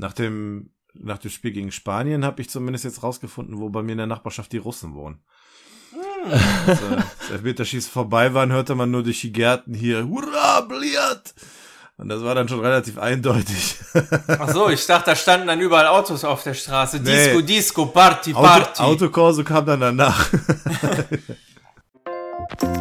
Nach dem, nach dem Spiel gegen Spanien habe ich zumindest jetzt rausgefunden, wo bei mir in der Nachbarschaft die Russen wohnen. Hm. Als äh, das Elfmeterschießen vorbei waren, hörte man nur durch die Gärten hier, Hurra, Bliat! Und das war dann schon relativ eindeutig. Ach so, ich dachte, da standen dann überall Autos auf der Straße. Disco, nee. Disco, Party, Party. Auto, Autokorso kam dann danach.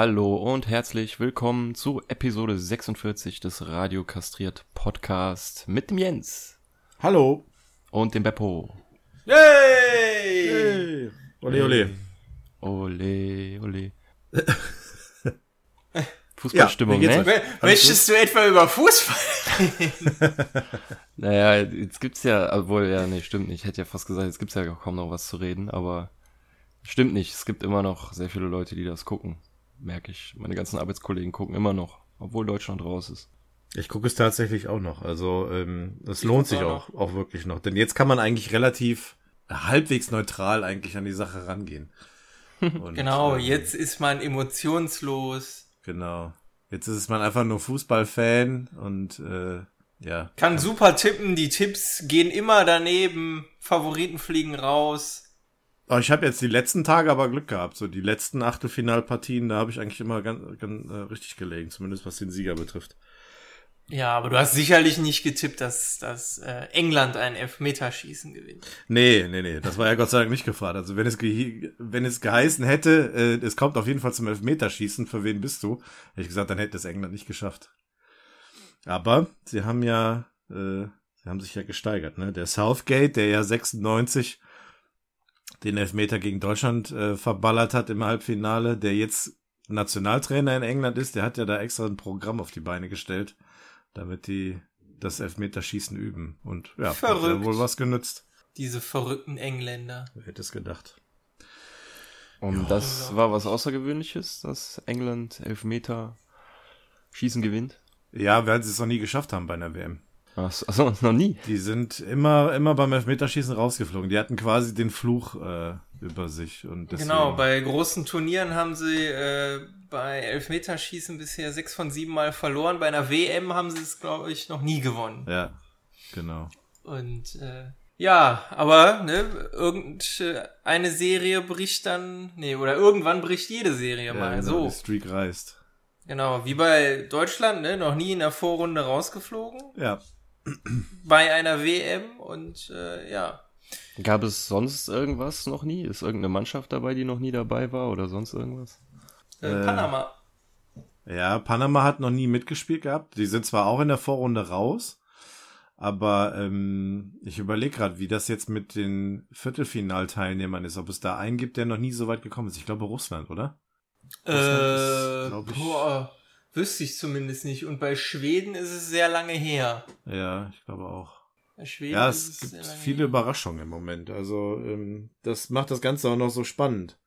Hallo und herzlich willkommen zu Episode 46 des Radio Kastriert Podcast mit dem Jens. Hallo. Und dem Beppo. Yay! Hey. Ole, ole. Ole, ole. Fußballstimmung, ja, ne? Möchtest du etwa über Fußball reden? naja, jetzt gibt's ja, obwohl, ja, nee, stimmt nicht. Ich hätte ja fast gesagt, jetzt gibt's ja kaum noch was zu reden, aber stimmt nicht. Es gibt immer noch sehr viele Leute, die das gucken merke ich. Meine ganzen Arbeitskollegen gucken immer noch, obwohl Deutschland raus ist. Ich gucke es tatsächlich auch noch. Also ähm, es lohnt sich auch, auch wirklich noch. Denn jetzt kann man eigentlich relativ halbwegs neutral eigentlich an die Sache rangehen. Und, genau, ähm, jetzt ist man emotionslos. Genau. Jetzt ist man einfach nur Fußballfan und äh, ja. Kann super tippen, die Tipps gehen immer daneben, Favoriten fliegen raus. Aber ich habe jetzt die letzten Tage aber Glück gehabt. So die letzten Achtelfinalpartien, da habe ich eigentlich immer ganz, ganz äh, richtig gelegen, zumindest was den Sieger betrifft. Ja, aber du hast sicherlich nicht getippt, dass, dass äh, England ein Elfmeterschießen gewinnt. Nee, nee, nee, das war ja Gott sei Dank nicht gefragt. Also wenn es, ge wenn es geheißen hätte, äh, es kommt auf jeden Fall zum Elfmeterschießen, für wen bist du? Hätte ich gesagt, dann hätte es England nicht geschafft. Aber sie haben ja, äh, sie haben sich ja gesteigert, ne? Der Southgate, der ja 96 den Elfmeter gegen Deutschland äh, verballert hat im Halbfinale, der jetzt Nationaltrainer in England ist, der hat ja da extra ein Programm auf die Beine gestellt, damit die das Elfmeterschießen üben. Und ja, Verrückt. hat ja wohl was genützt. Diese verrückten Engländer. Wer hätte es gedacht? Und ja. das war was Außergewöhnliches, dass England Elfmeter Schießen gewinnt? Ja, weil sie es noch nie geschafft haben bei einer WM. Achso, noch nie. Die sind immer, immer beim Elfmeterschießen rausgeflogen. Die hatten quasi den Fluch äh, über sich. Und deswegen... Genau, bei großen Turnieren haben sie äh, bei Elfmeterschießen bisher sechs von sieben Mal verloren. Bei einer WM haben sie es, glaube ich, noch nie gewonnen. Ja, genau. Und äh, ja, aber ne, irgendeine Serie bricht dann, nee, oder irgendwann bricht jede Serie ja, mal. Genau, so. Die Streak reißt. Genau, wie bei Deutschland, ne, noch nie in der Vorrunde rausgeflogen. Ja bei einer WM und äh, ja. Gab es sonst irgendwas noch nie? Ist irgendeine Mannschaft dabei, die noch nie dabei war oder sonst irgendwas? Äh, Panama. Ja, Panama hat noch nie mitgespielt gehabt. Die sind zwar auch in der Vorrunde raus, aber ähm, ich überlege gerade, wie das jetzt mit den Viertelfinalteilnehmern ist. Ob es da einen gibt, der noch nie so weit gekommen ist. Ich glaube Russland, oder? Russland äh, ist, ich, boah. Wüsste ich zumindest nicht. Und bei Schweden ist es sehr lange her. Ja, ich glaube auch. Bei Schweden ja, es, es gibt viele her. Überraschungen im Moment. Also ähm, das macht das Ganze auch noch so spannend.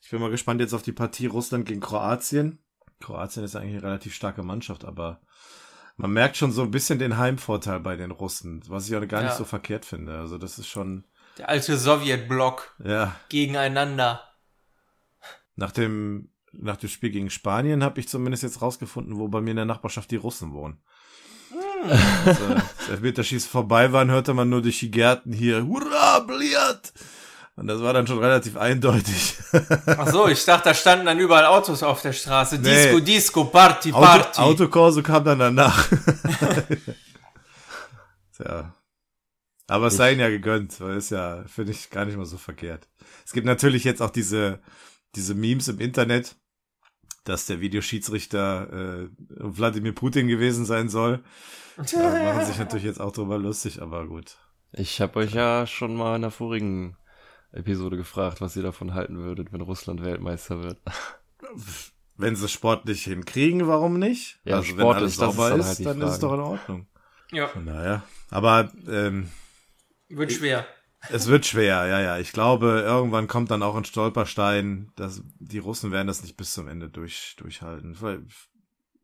Ich bin mal gespannt jetzt auf die Partie Russland gegen Kroatien. Kroatien ist eigentlich eine relativ starke Mannschaft, aber man merkt schon so ein bisschen den Heimvorteil bei den Russen, was ich auch gar ja. nicht so verkehrt finde. Also das ist schon der alte Sowjetblock ja. gegeneinander. Nach dem nach dem Spiel gegen Spanien habe ich zumindest jetzt rausgefunden, wo bei mir in der Nachbarschaft die Russen wohnen. Hm. Als Elfmeterschießen vorbei waren, hörte man nur durch die Gärten hier, Hurra, Bliat! Und das war dann schon relativ eindeutig. Ach so, ich dachte, da standen dann überall Autos auf der Straße. Disco, nee. Disco, Party, Party. Auto, Autokorso kam dann danach. Tja. Aber es sei ihnen ja gegönnt, weil es ja, finde ich, gar nicht mal so verkehrt. Es gibt natürlich jetzt auch diese, diese Memes im Internet, dass der Videoschiedsrichter äh, Wladimir Putin gewesen sein soll. Da machen sich natürlich jetzt auch drüber lustig, aber gut. Ich habe euch ja schon mal in der vorigen Episode gefragt, was ihr davon halten würdet, wenn Russland Weltmeister wird. Wenn sie sportlich hinkriegen, warum nicht? Ja, also Sport wenn alles ist, sauber ist, dann, halt dann ist es doch in Ordnung. Ja, Von daher. Aber ähm, wird schwer. Es wird schwer, ja, ja. Ich glaube, irgendwann kommt dann auch ein Stolperstein. Dass die Russen werden das nicht bis zum Ende durch, durchhalten.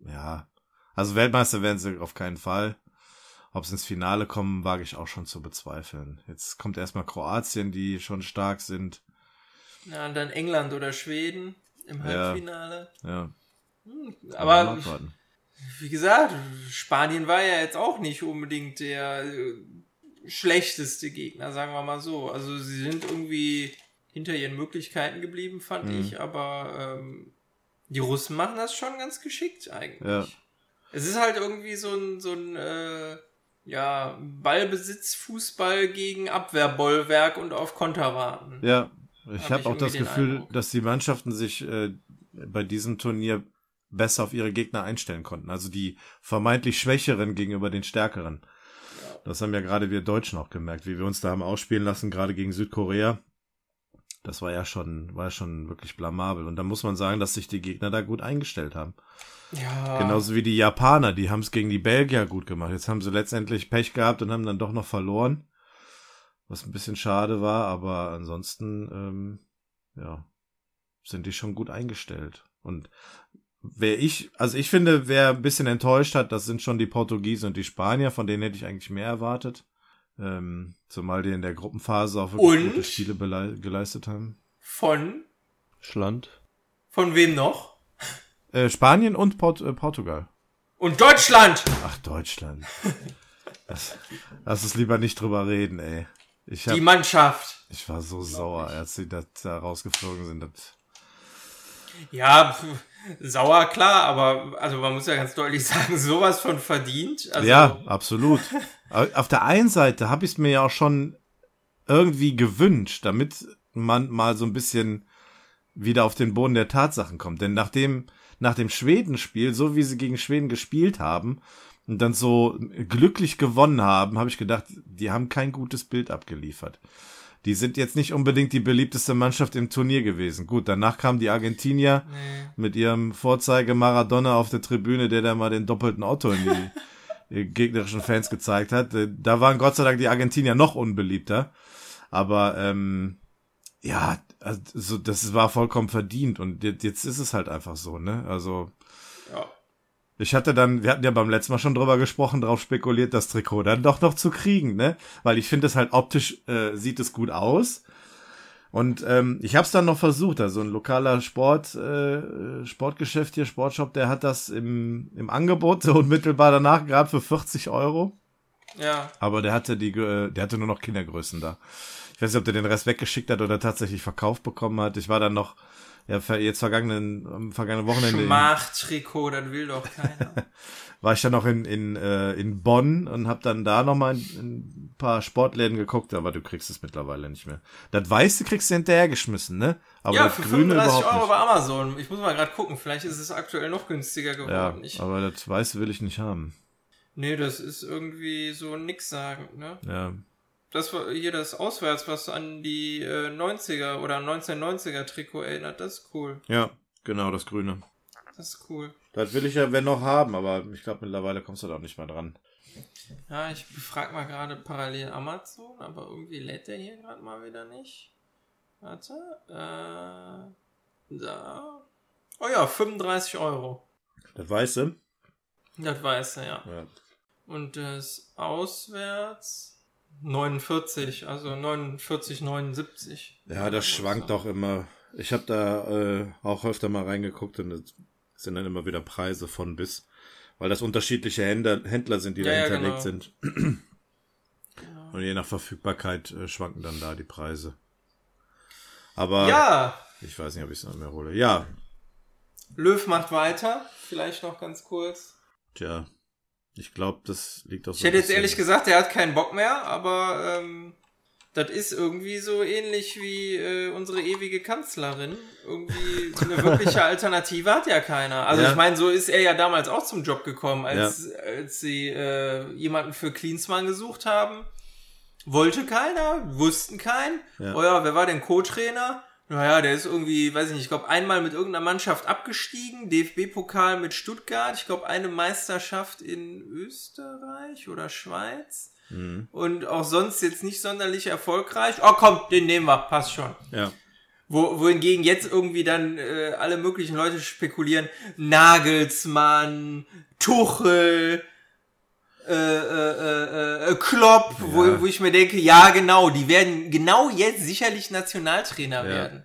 Ja. Also Weltmeister werden sie auf keinen Fall. Ob sie ins Finale kommen, wage ich auch schon zu bezweifeln. Jetzt kommt erstmal Kroatien, die schon stark sind. Ja, und dann England oder Schweden im Ja. Halbfinale. Ja. Aber mal abwarten. wie gesagt, Spanien war ja jetzt auch nicht unbedingt der äh, schlechteste Gegner, sagen wir mal so. Also sie sind irgendwie hinter ihren Möglichkeiten geblieben, fand Mhm. ich, aber ähm, die Russen machen das schon ganz geschickt eigentlich. Ja. Es ist halt irgendwie so ein, so ein äh, ja, Ballbesitz-Fußball gegen Abwehrbollwerk und auf Konter warten. Ja, ich Hab habe ich auch das Gefühl, Eindruck. dass die Mannschaften sich äh, bei diesem Turnier besser auf ihre Gegner einstellen konnten. Also die vermeintlich Schwächeren gegenüber den Stärkeren. Das haben ja gerade wir Deutschen auch gemerkt, wie wir uns da haben ausspielen lassen, gerade gegen Südkorea. Das war ja schon, war ja schon wirklich blamabel. Und da muss man sagen, dass sich die Gegner da gut eingestellt haben. Ja. Genauso wie die Japaner, die haben es gegen die Belgier gut gemacht. Jetzt haben sie letztendlich Pech gehabt und haben dann doch noch verloren. Was ein bisschen schade war, aber ansonsten, ähm, ja, sind die schon gut eingestellt. Und wer ich, also ich finde, wer ein bisschen enttäuscht hat, das sind schon die Portugiesen und die Spanier, von denen hätte ich eigentlich mehr erwartet. Ähm, zumal die in der Gruppenphase auch wirklich Und? gute Spiele geleistet haben. Von? Schland. Von wem noch? Äh, Spanien und Port äh, Portugal. Und Deutschland! Ach, Deutschland. Das, lass uns lieber nicht drüber reden, ey. Ich, hab, Die Mannschaft. ich war so sauer, als sie da, da rausgeflogen sind. Das, Ja, pf, sauer, klar, aber also man muss ja ganz deutlich sagen, sowas von verdient. Also, ja, absolut. Auf der einen Seite habe ich es mir ja auch schon irgendwie gewünscht, damit man mal so ein bisschen wieder auf den Boden der Tatsachen kommt. Denn nachdem, nach dem Schwedenspiel, so wie sie gegen Schweden gespielt haben und dann so glücklich gewonnen haben, habe ich gedacht, die haben kein gutes Bild abgeliefert. Die sind jetzt nicht unbedingt die beliebteste Mannschaft im Turnier gewesen. Gut, danach kamen die Argentinier Nee. mit ihrem Vorzeige Maradona auf der Tribüne, der da mal den doppelten Otto in die, gegnerischen Fans gezeigt hat. Äh, Da waren Gott sei Dank die Argentinier noch unbeliebter. Aber ähm, ja, also das war vollkommen verdient und jetzt ist es halt einfach so, ne? Also. Ich hatte dann, wir hatten ja beim letzten Mal schon drüber gesprochen, drauf spekuliert, das Trikot dann doch noch zu kriegen, ne? Weil ich finde es halt optisch äh, sieht es gut aus. Und ähm, ich habe es dann noch versucht, also ein lokaler Sport, äh, Sportgeschäft hier, Sportshop, der hat das im, im Angebot so unmittelbar danach gerade für 40 Euro. Ja. Aber der hatte die, äh, der hatte nur noch Kindergrößen da. Ich weiß nicht, ob der den Rest weggeschickt hat oder tatsächlich verkauft bekommen hat. Ich war dann noch, ja, jetzt vergangenen, am vergangenen Wochenende Schmachtrikot, das will doch keiner. war ich dann noch in, in, äh, in Bonn und habe dann da noch mal in, in ein paar Sportläden geguckt, aber du kriegst es mittlerweile nicht mehr. Das Weiße kriegst du hinterhergeschmissen, ne? Aber ja, das für Grüne 35 überhaupt Euro nicht. bei Amazon. Ich muss mal gerade gucken, vielleicht ist es aktuell noch günstiger Ja, geworden. ich, aber das Weiße will ich nicht haben. nee, das ist irgendwie so nix sagen, ne? Ja, Das war hier das Auswärts, was an die äh, 90er oder 1990er Trikot erinnert. Das ist cool. ja, genau, das Grüne. Das ist cool. Das will ich ja, wenn noch haben, aber ich glaube, mittlerweile kommst du da auch nicht mehr dran. Ja, ich befrag mal gerade parallel Amazon, aber irgendwie lädt der hier gerade mal wieder nicht. Warte. Äh, da. Oh ja, 35 Euro. Das Weiße? Das weiß er, ja. Ja. Und das auswärts 49, also 49, 79. Ja, das schwankt doch immer. Ich habe da äh, auch öfter mal reingeguckt und es sind dann immer wieder Preise von bis, weil das unterschiedliche Händler, Händler sind, die Ja, da ja, hinterlegt genau. sind. Und je nach Verfügbarkeit äh, schwanken dann da die Preise. Aber Ja, ich weiß nicht, ob ich es noch mehr hole. Ja, Löw macht weiter. Vielleicht noch ganz kurz. tja, ich glaube, das liegt auch so Ich hätte jetzt ehrlich gesagt, er hat keinen Bock mehr, aber ähm, das ist irgendwie so ähnlich wie äh, unsere ewige Kanzlerin. Irgendwie eine wirkliche Alternative hat ja keiner. Also Ja. ich meine, so ist er ja damals auch zum Job gekommen, als, als sie äh, jemanden für Klinsmann gesucht haben. Wollte keiner, wussten keinen. Ja. Oh ja, wer war denn Co-Trainer? Naja, der ist irgendwie, weiß ich nicht, ich glaube einmal mit irgendeiner Mannschaft abgestiegen, DFB-Pokal mit Stuttgart, ich glaube eine Meisterschaft in Österreich oder Schweiz Mhm. und auch sonst jetzt nicht sonderlich erfolgreich. Oh komm, den nehmen wir, passt schon. Ja. Wo, wohingegen jetzt irgendwie dann äh, alle möglichen Leute spekulieren, Nagelsmann, Tuchel, äh, äh, äh, äh, Klopp, Ja. wo, wo ich mir denke, ja genau, die werden genau jetzt sicherlich Nationaltrainer Ja. werden.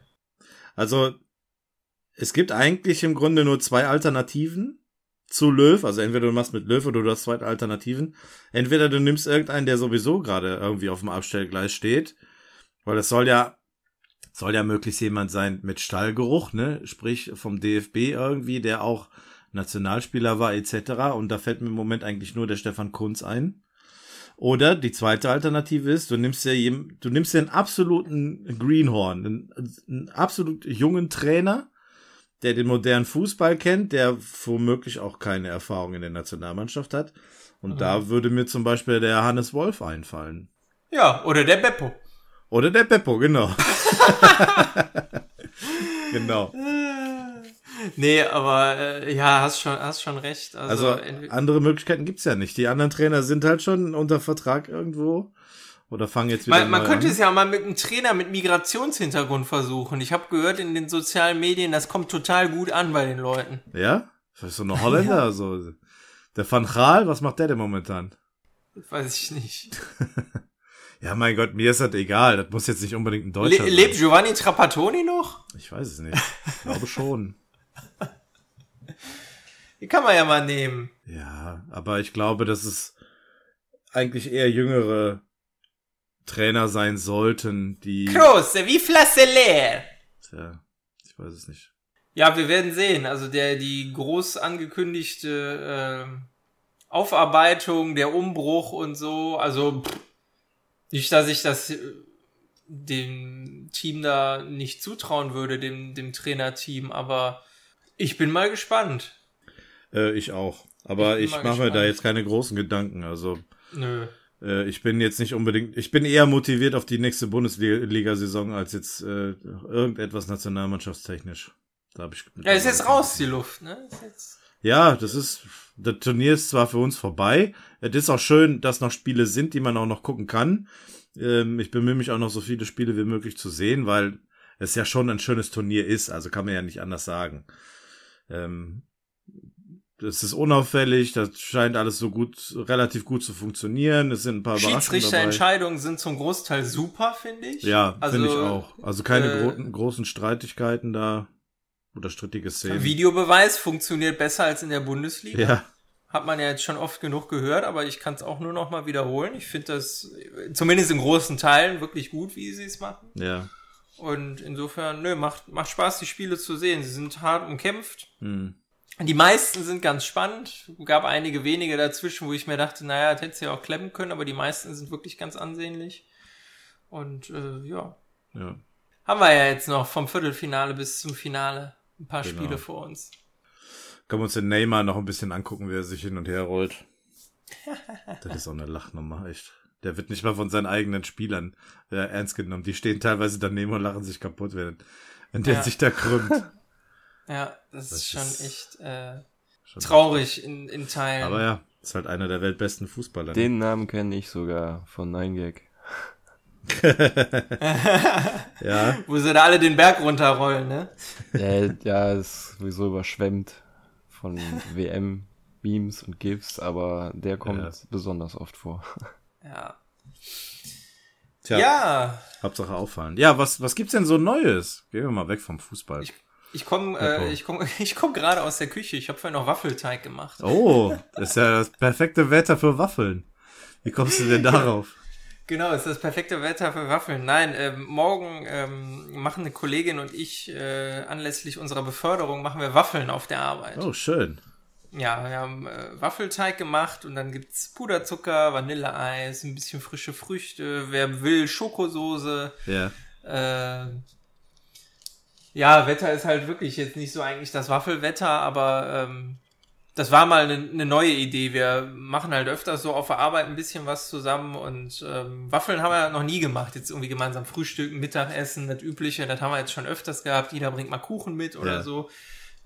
Also, es gibt eigentlich im Grunde nur zwei Alternativen zu Löw. Also entweder du machst mit Löw oder du hast zwei Alternativen. Entweder du nimmst irgendeinen, der sowieso gerade irgendwie auf dem Abstellgleis steht. Weil es soll ja, soll ja möglichst jemand sein mit Stallgeruch, ne? Sprich vom DFB irgendwie, der auch Nationalspieler war etc. Und da fällt mir im Moment eigentlich nur der Stefan Kunz ein. Oder die zweite Alternative ist, du nimmst ja jem, du nimmst ja einen absoluten Greenhorn, einen, einen absolut jungen Trainer, der den modernen Fußball kennt, der womöglich auch keine Erfahrung in der Nationalmannschaft hat. Und da würde mir zum Beispiel der Hannes Wolf einfallen. Ja, oder der Beppo. Oder der Beppo, genau. genau. Nee, aber äh, ja, hast schon, hast schon recht. Also, Also andere Möglichkeiten gibt's ja nicht. Die anderen Trainer sind halt schon unter Vertrag irgendwo oder fangen jetzt wieder man, man könnte an. es ja mal mit einem Trainer mit Migrationshintergrund versuchen. Ich habe gehört in den sozialen Medien, das kommt total gut an bei den Leuten. Ja? Das ist so eine Holländer, so. Der Van Gaal, was macht der denn momentan? Weiß ich nicht. Ja, mein Gott, mir ist das egal. Das muss jetzt nicht unbedingt ein Le Deutscher sein. lebt Giovanni Trapattoni noch? Ich weiß es nicht. Ich glaube schon. Die kann man ja mal nehmen. Ja, aber ich glaube, dass es eigentlich eher jüngere Trainer sein sollten, die. Große, wie Flasse leer. Tja, ich weiß es nicht. Ja, wir werden sehen. Also der die groß angekündigte ähm, Aufarbeitung, der Umbruch und so. Also pff, nicht, dass ich das äh, dem Team da nicht zutrauen würde, dem dem Trainerteam, aber ich bin mal gespannt. Äh, ich auch. Aber Ich ich, mache mir da jetzt keine großen Gedanken. Also Nö. äh, ich bin jetzt nicht unbedingt, ich bin eher motiviert auf die nächste Bundesliga-Saison als jetzt äh, irgendetwas nationalmannschaftstechnisch. Da hab ich Ja, ist jetzt raus die Luft, ne? Ist jetzt Ja, das ist, das Turnier ist zwar für uns vorbei. Es ist auch schön, dass noch Spiele sind, die man auch noch gucken kann. Ähm, ich bemühe mich auch noch so viele Spiele wie möglich zu sehen, weil es ja schon ein schönes Turnier ist. Also kann man ja nicht anders sagen. Ähm, das ist unauffällig, das scheint alles so gut, relativ gut zu funktionieren. Es sind ein paar. Schiedsrichterentscheidungen sind zum Großteil super, finde ich. Ja, also, finde ich auch. Also keine äh, gro großen Streitigkeiten da oder strittige Szenen. Videobeweis funktioniert besser als in der Bundesliga. Ja, Hat man ja jetzt schon oft genug gehört, aber ich kann es auch nur noch mal wiederholen. Ich finde das zumindest in großen Teilen wirklich gut, wie sie es machen. ja. Und insofern, nö, macht, macht Spaß, die Spiele zu sehen. Sie sind hart umkämpft. Hm. Die meisten sind ganz spannend. Gab einige wenige dazwischen, wo ich mir dachte, naja, das hätte sie ja auch klemmen können, aber die meisten sind wirklich ganz ansehnlich. Und äh, ja, ja. haben wir ja jetzt noch vom Viertelfinale bis zum Finale ein paar Genau. Spiele vor uns. Können wir uns den Neymar noch ein bisschen angucken, wie er sich hin und her rollt. Das ist auch eine Lachnummer, echt. Der wird nicht mal von seinen eigenen Spielern äh, ernst genommen. Die stehen teilweise daneben und lachen sich kaputt, wenn, wenn der Ja. sich da krümmt. Ja, das, Das ist schon ist- echt äh, Schon- traurig in, in Teilen. Aber ja, ist halt einer der weltbesten Fußballer. ne? Den Namen kenne ich sogar von 9gag. Ja, Wo sie da alle den Berg runterrollen, ne? Ja, ja, ist sowieso überschwemmt von WM-Memes und GIFs, aber der kommt Ja. besonders oft vor. Ja. tja, Ja, Hauptsache auffallen. Ja, was, was gibt's denn so Neues? Gehen wir mal weg vom Fußball. Ich- ich komme äh, ich komm, ich komm gerade aus der Küche. Ich habe vorhin noch Waffelteig gemacht. oh, das ist ja das perfekte Wetter für Waffeln. Wie kommst du denn darauf? Genau, ist das perfekte Wetter für Waffeln. Nein, ähm, morgen ähm, machen eine Kollegin und ich äh, anlässlich unserer Beförderung machen wir Waffeln auf der Arbeit. Oh, schön. Ja, wir haben äh, Waffelteig gemacht und dann gibt's Puderzucker, Vanilleeis, ein bisschen frische Früchte, wer will Schokosoße. Ja. Äh, ja, Wetter ist halt wirklich jetzt nicht so eigentlich das Waffelwetter, aber ähm, das war mal eine, eine neue Idee. Wir machen halt öfters so auf der Arbeit ein bisschen was zusammen und ähm, Waffeln haben wir noch nie gemacht. Jetzt irgendwie gemeinsam frühstücken, Mittagessen, das Übliche, das haben wir jetzt schon öfters gehabt. Jeder bringt mal Kuchen mit oder Ja. so.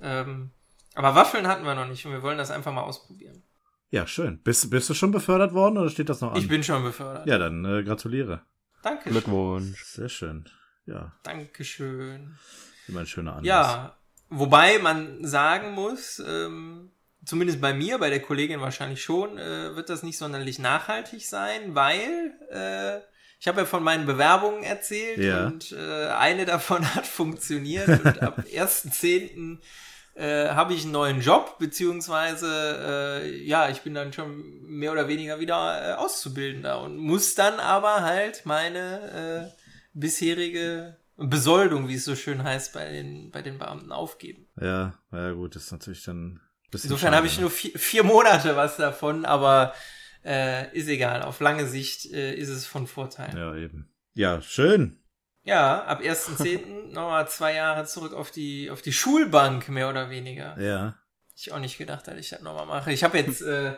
Ähm, aber Waffeln hatten wir noch nicht und wir wollen das einfach mal ausprobieren. Ja, schön. Bist, bist du schon befördert worden oder steht das noch an? Ich bin schon befördert. ja, dann äh, gratuliere. Danke. Glückwunsch. Sehr schön. Ja, Dankeschön. Immer ein schöner Anlass. Ja, wobei man sagen muss, ähm, zumindest bei mir, bei der Kollegin wahrscheinlich schon, äh, wird das nicht sonderlich nachhaltig sein, weil äh, ich habe ja von meinen Bewerbungen erzählt Ja. und äh, eine davon hat funktioniert und ab 1.10. Äh, habe ich einen neuen Job, beziehungsweise äh, ja, ich bin dann schon mehr oder weniger wieder äh, Auszubildender und muss dann aber halt meine äh, bisherige Besoldung, wie es so schön heißt, bei den, bei den Beamten aufgeben. Ja, ja gut, das ist natürlich dann ein bisschen Insofern habe ich nur vier, vier Monate was davon, aber äh, ist egal. Auf lange Sicht äh, ist es von Vorteil. Ja, Ja, eben. Ja, schön. ab 1.10. nochmal zwei Jahre zurück auf die, auf die Schulbank, mehr oder weniger. Ja. Ich auch nicht gedacht, dass ich das nochmal mache. Ich habe jetzt äh,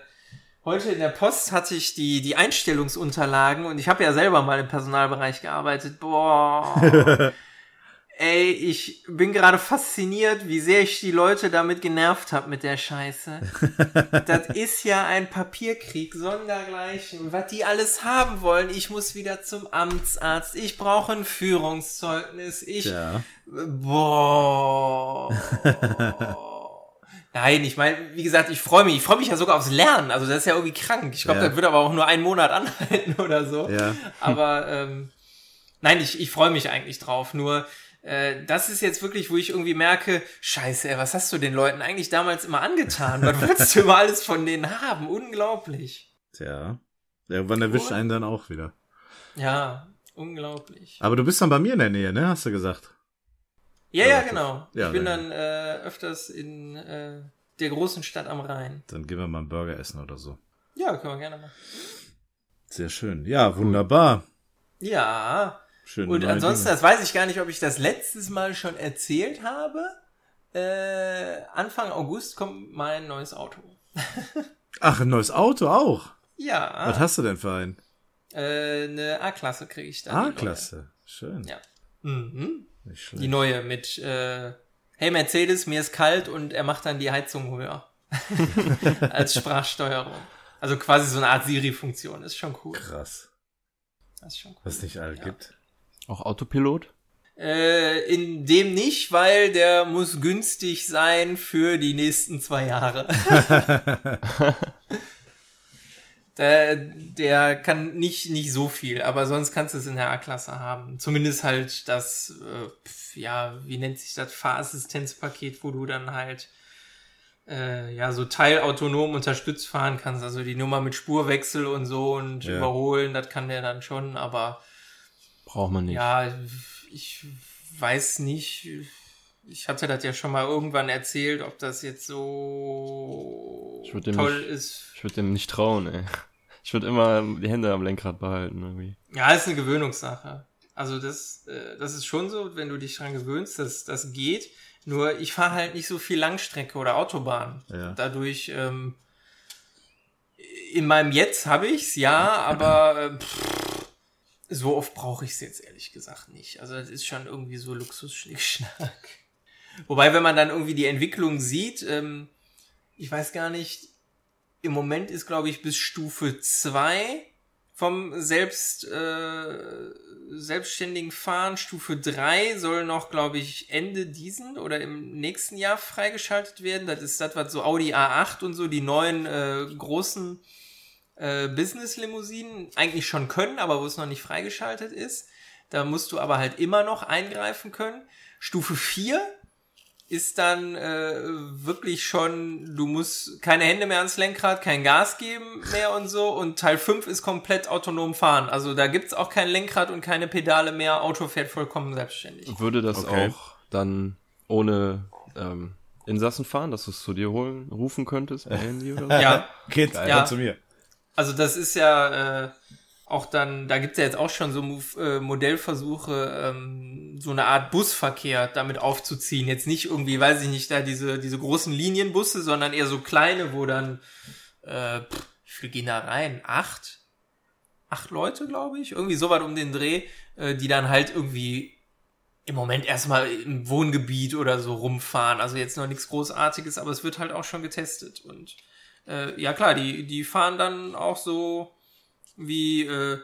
heute in der Post hatte ich die die Einstellungsunterlagen und ich habe ja selber mal im Personalbereich gearbeitet. Boah. Ey, ich bin gerade fasziniert, wie sehr ich die Leute damit genervt habe mit der Scheiße. das ist ja ein Papierkrieg, sondergleichen. Und was die alles haben wollen, ich muss wieder zum Amtsarzt, ich brauche ein Führungszeugnis, ich Ja. Boah. Nein, ich meine, wie gesagt, ich freue mich. Ich freue mich ja sogar aufs Lernen. Also das ist ja irgendwie krank. Ich glaube, Ja. das wird aber auch nur einen Monat anhalten oder so. Ja. Aber ähm, nein, ich, ich freue mich eigentlich drauf. Nur äh, das ist jetzt wirklich, wo ich irgendwie merke, scheiße, ey, was hast du den Leuten eigentlich damals immer angetan? Was wolltest du immer alles von denen haben? Unglaublich. Tja. Irgendwann erwischt einen dann auch wieder. Ja, unglaublich. Aber du bist dann bei mir in der Nähe, ne? Hast du gesagt. Ja, Ja, genau. ja, ich bin dann- dann äh, öfters in äh, der großen Stadt am Rhein. Dann gehen wir mal einen Burger essen oder so. Ja, können wir gerne machen. Sehr schön. Ja, wunderbar. Ja, Schön. und ansonsten, Dinge. das weiß ich gar nicht, ob ich das letztes Mal schon erzählt habe. Äh, Anfang August kommt mein neues Auto. Ach, ein neues Auto auch. Ja, Was hast du denn für ein? äh, eine A-Klasse kriege ich dann. die A-Klasse. Schön. Ja. Mhm. Die neue mit, äh, hey Mercedes, mir ist kalt und er macht dann die Heizung höher. Als Sprachsteuerung. Also quasi so eine Art Siri-Funktion. Ist schon cool. Krass. Das ist schon cool. Was es nicht all Ja. gibt. Auch Autopilot? Äh, in dem nicht, weil der muss günstig sein für die nächsten zwei Jahre. der, der kann nicht, nicht so viel, aber sonst kannst du es in der A-Klasse haben. Zumindest halt das, äh, pf, ja, wie nennt sich das, Fahrassistenzpaket, wo du dann halt äh, ja, so teilautonom unterstützt fahren kannst. Also die Nummer mit Spurwechsel und so und Ja. überholen, das kann der dann schon, aber Braucht man nicht. ja, ich weiß nicht. Ich hatte das ja schon mal irgendwann erzählt, ob das jetzt so toll nicht- ist. Ich würde dem nicht trauen, ey. Ich würde immer die Hände am Lenkrad behalten, irgendwie. Ja, ist eine Gewöhnungssache. Also das, äh, das ist schon so, wenn du dich dran gewöhnst, dass das geht. Nur ich fahre halt nicht so viel Langstrecke oder Autobahn. Ja. Dadurch ähm, in meinem Jetzt habe ich's, ja, aber äh, pff, so oft brauche ich es jetzt ehrlich gesagt nicht. Also das ist schon irgendwie so Luxus-Schnickschnack. Wobei, wenn man dann irgendwie die Entwicklung sieht, ähm, ich weiß gar nicht, im Moment ist, glaube ich, bis Stufe 2 vom selbst, äh, selbstständigen Fahren. Stufe 3 soll noch, glaube ich, Ende diesen oder im nächsten Jahr freigeschaltet werden. Das ist das, was so Audi A8 und so die neuen äh, großen äh, Business-Limousinen eigentlich schon können, aber wo es noch nicht freigeschaltet ist. Da musst du aber halt immer noch eingreifen können. Stufe 4 ist dann äh, wirklich schon, du musst keine Hände mehr ans Lenkrad, kein Gas geben mehr und so. Und Teil 5 ist komplett autonom fahren. Also da gibt's auch kein Lenkrad und keine Pedale mehr. Auto fährt vollkommen selbstständig. Würde das Okay. auch dann ohne ähm, Insassen fahren, dass du es zu dir holen, rufen könntest per Handy oder so? Ja, Geht Ja. zu mir. also das ist ja äh, auch dann, da gibt's ja jetzt auch schon so äh, Modellversuche, ähm, so eine Art Busverkehr damit aufzuziehen. Jetzt nicht irgendwie, weiß ich nicht, da diese, diese großen Linienbusse, sondern eher so kleine, wo dann, äh, pff, wie viel gehen da rein? Acht? Acht Leute, glaube ich? Irgendwie so weit um den Dreh, äh, die dann halt irgendwie im Moment erstmal im Wohngebiet oder so rumfahren. Also jetzt noch nichts Großartiges, aber es wird halt auch schon getestet. Und äh, ja klar, die, die fahren dann auch so wie, äh,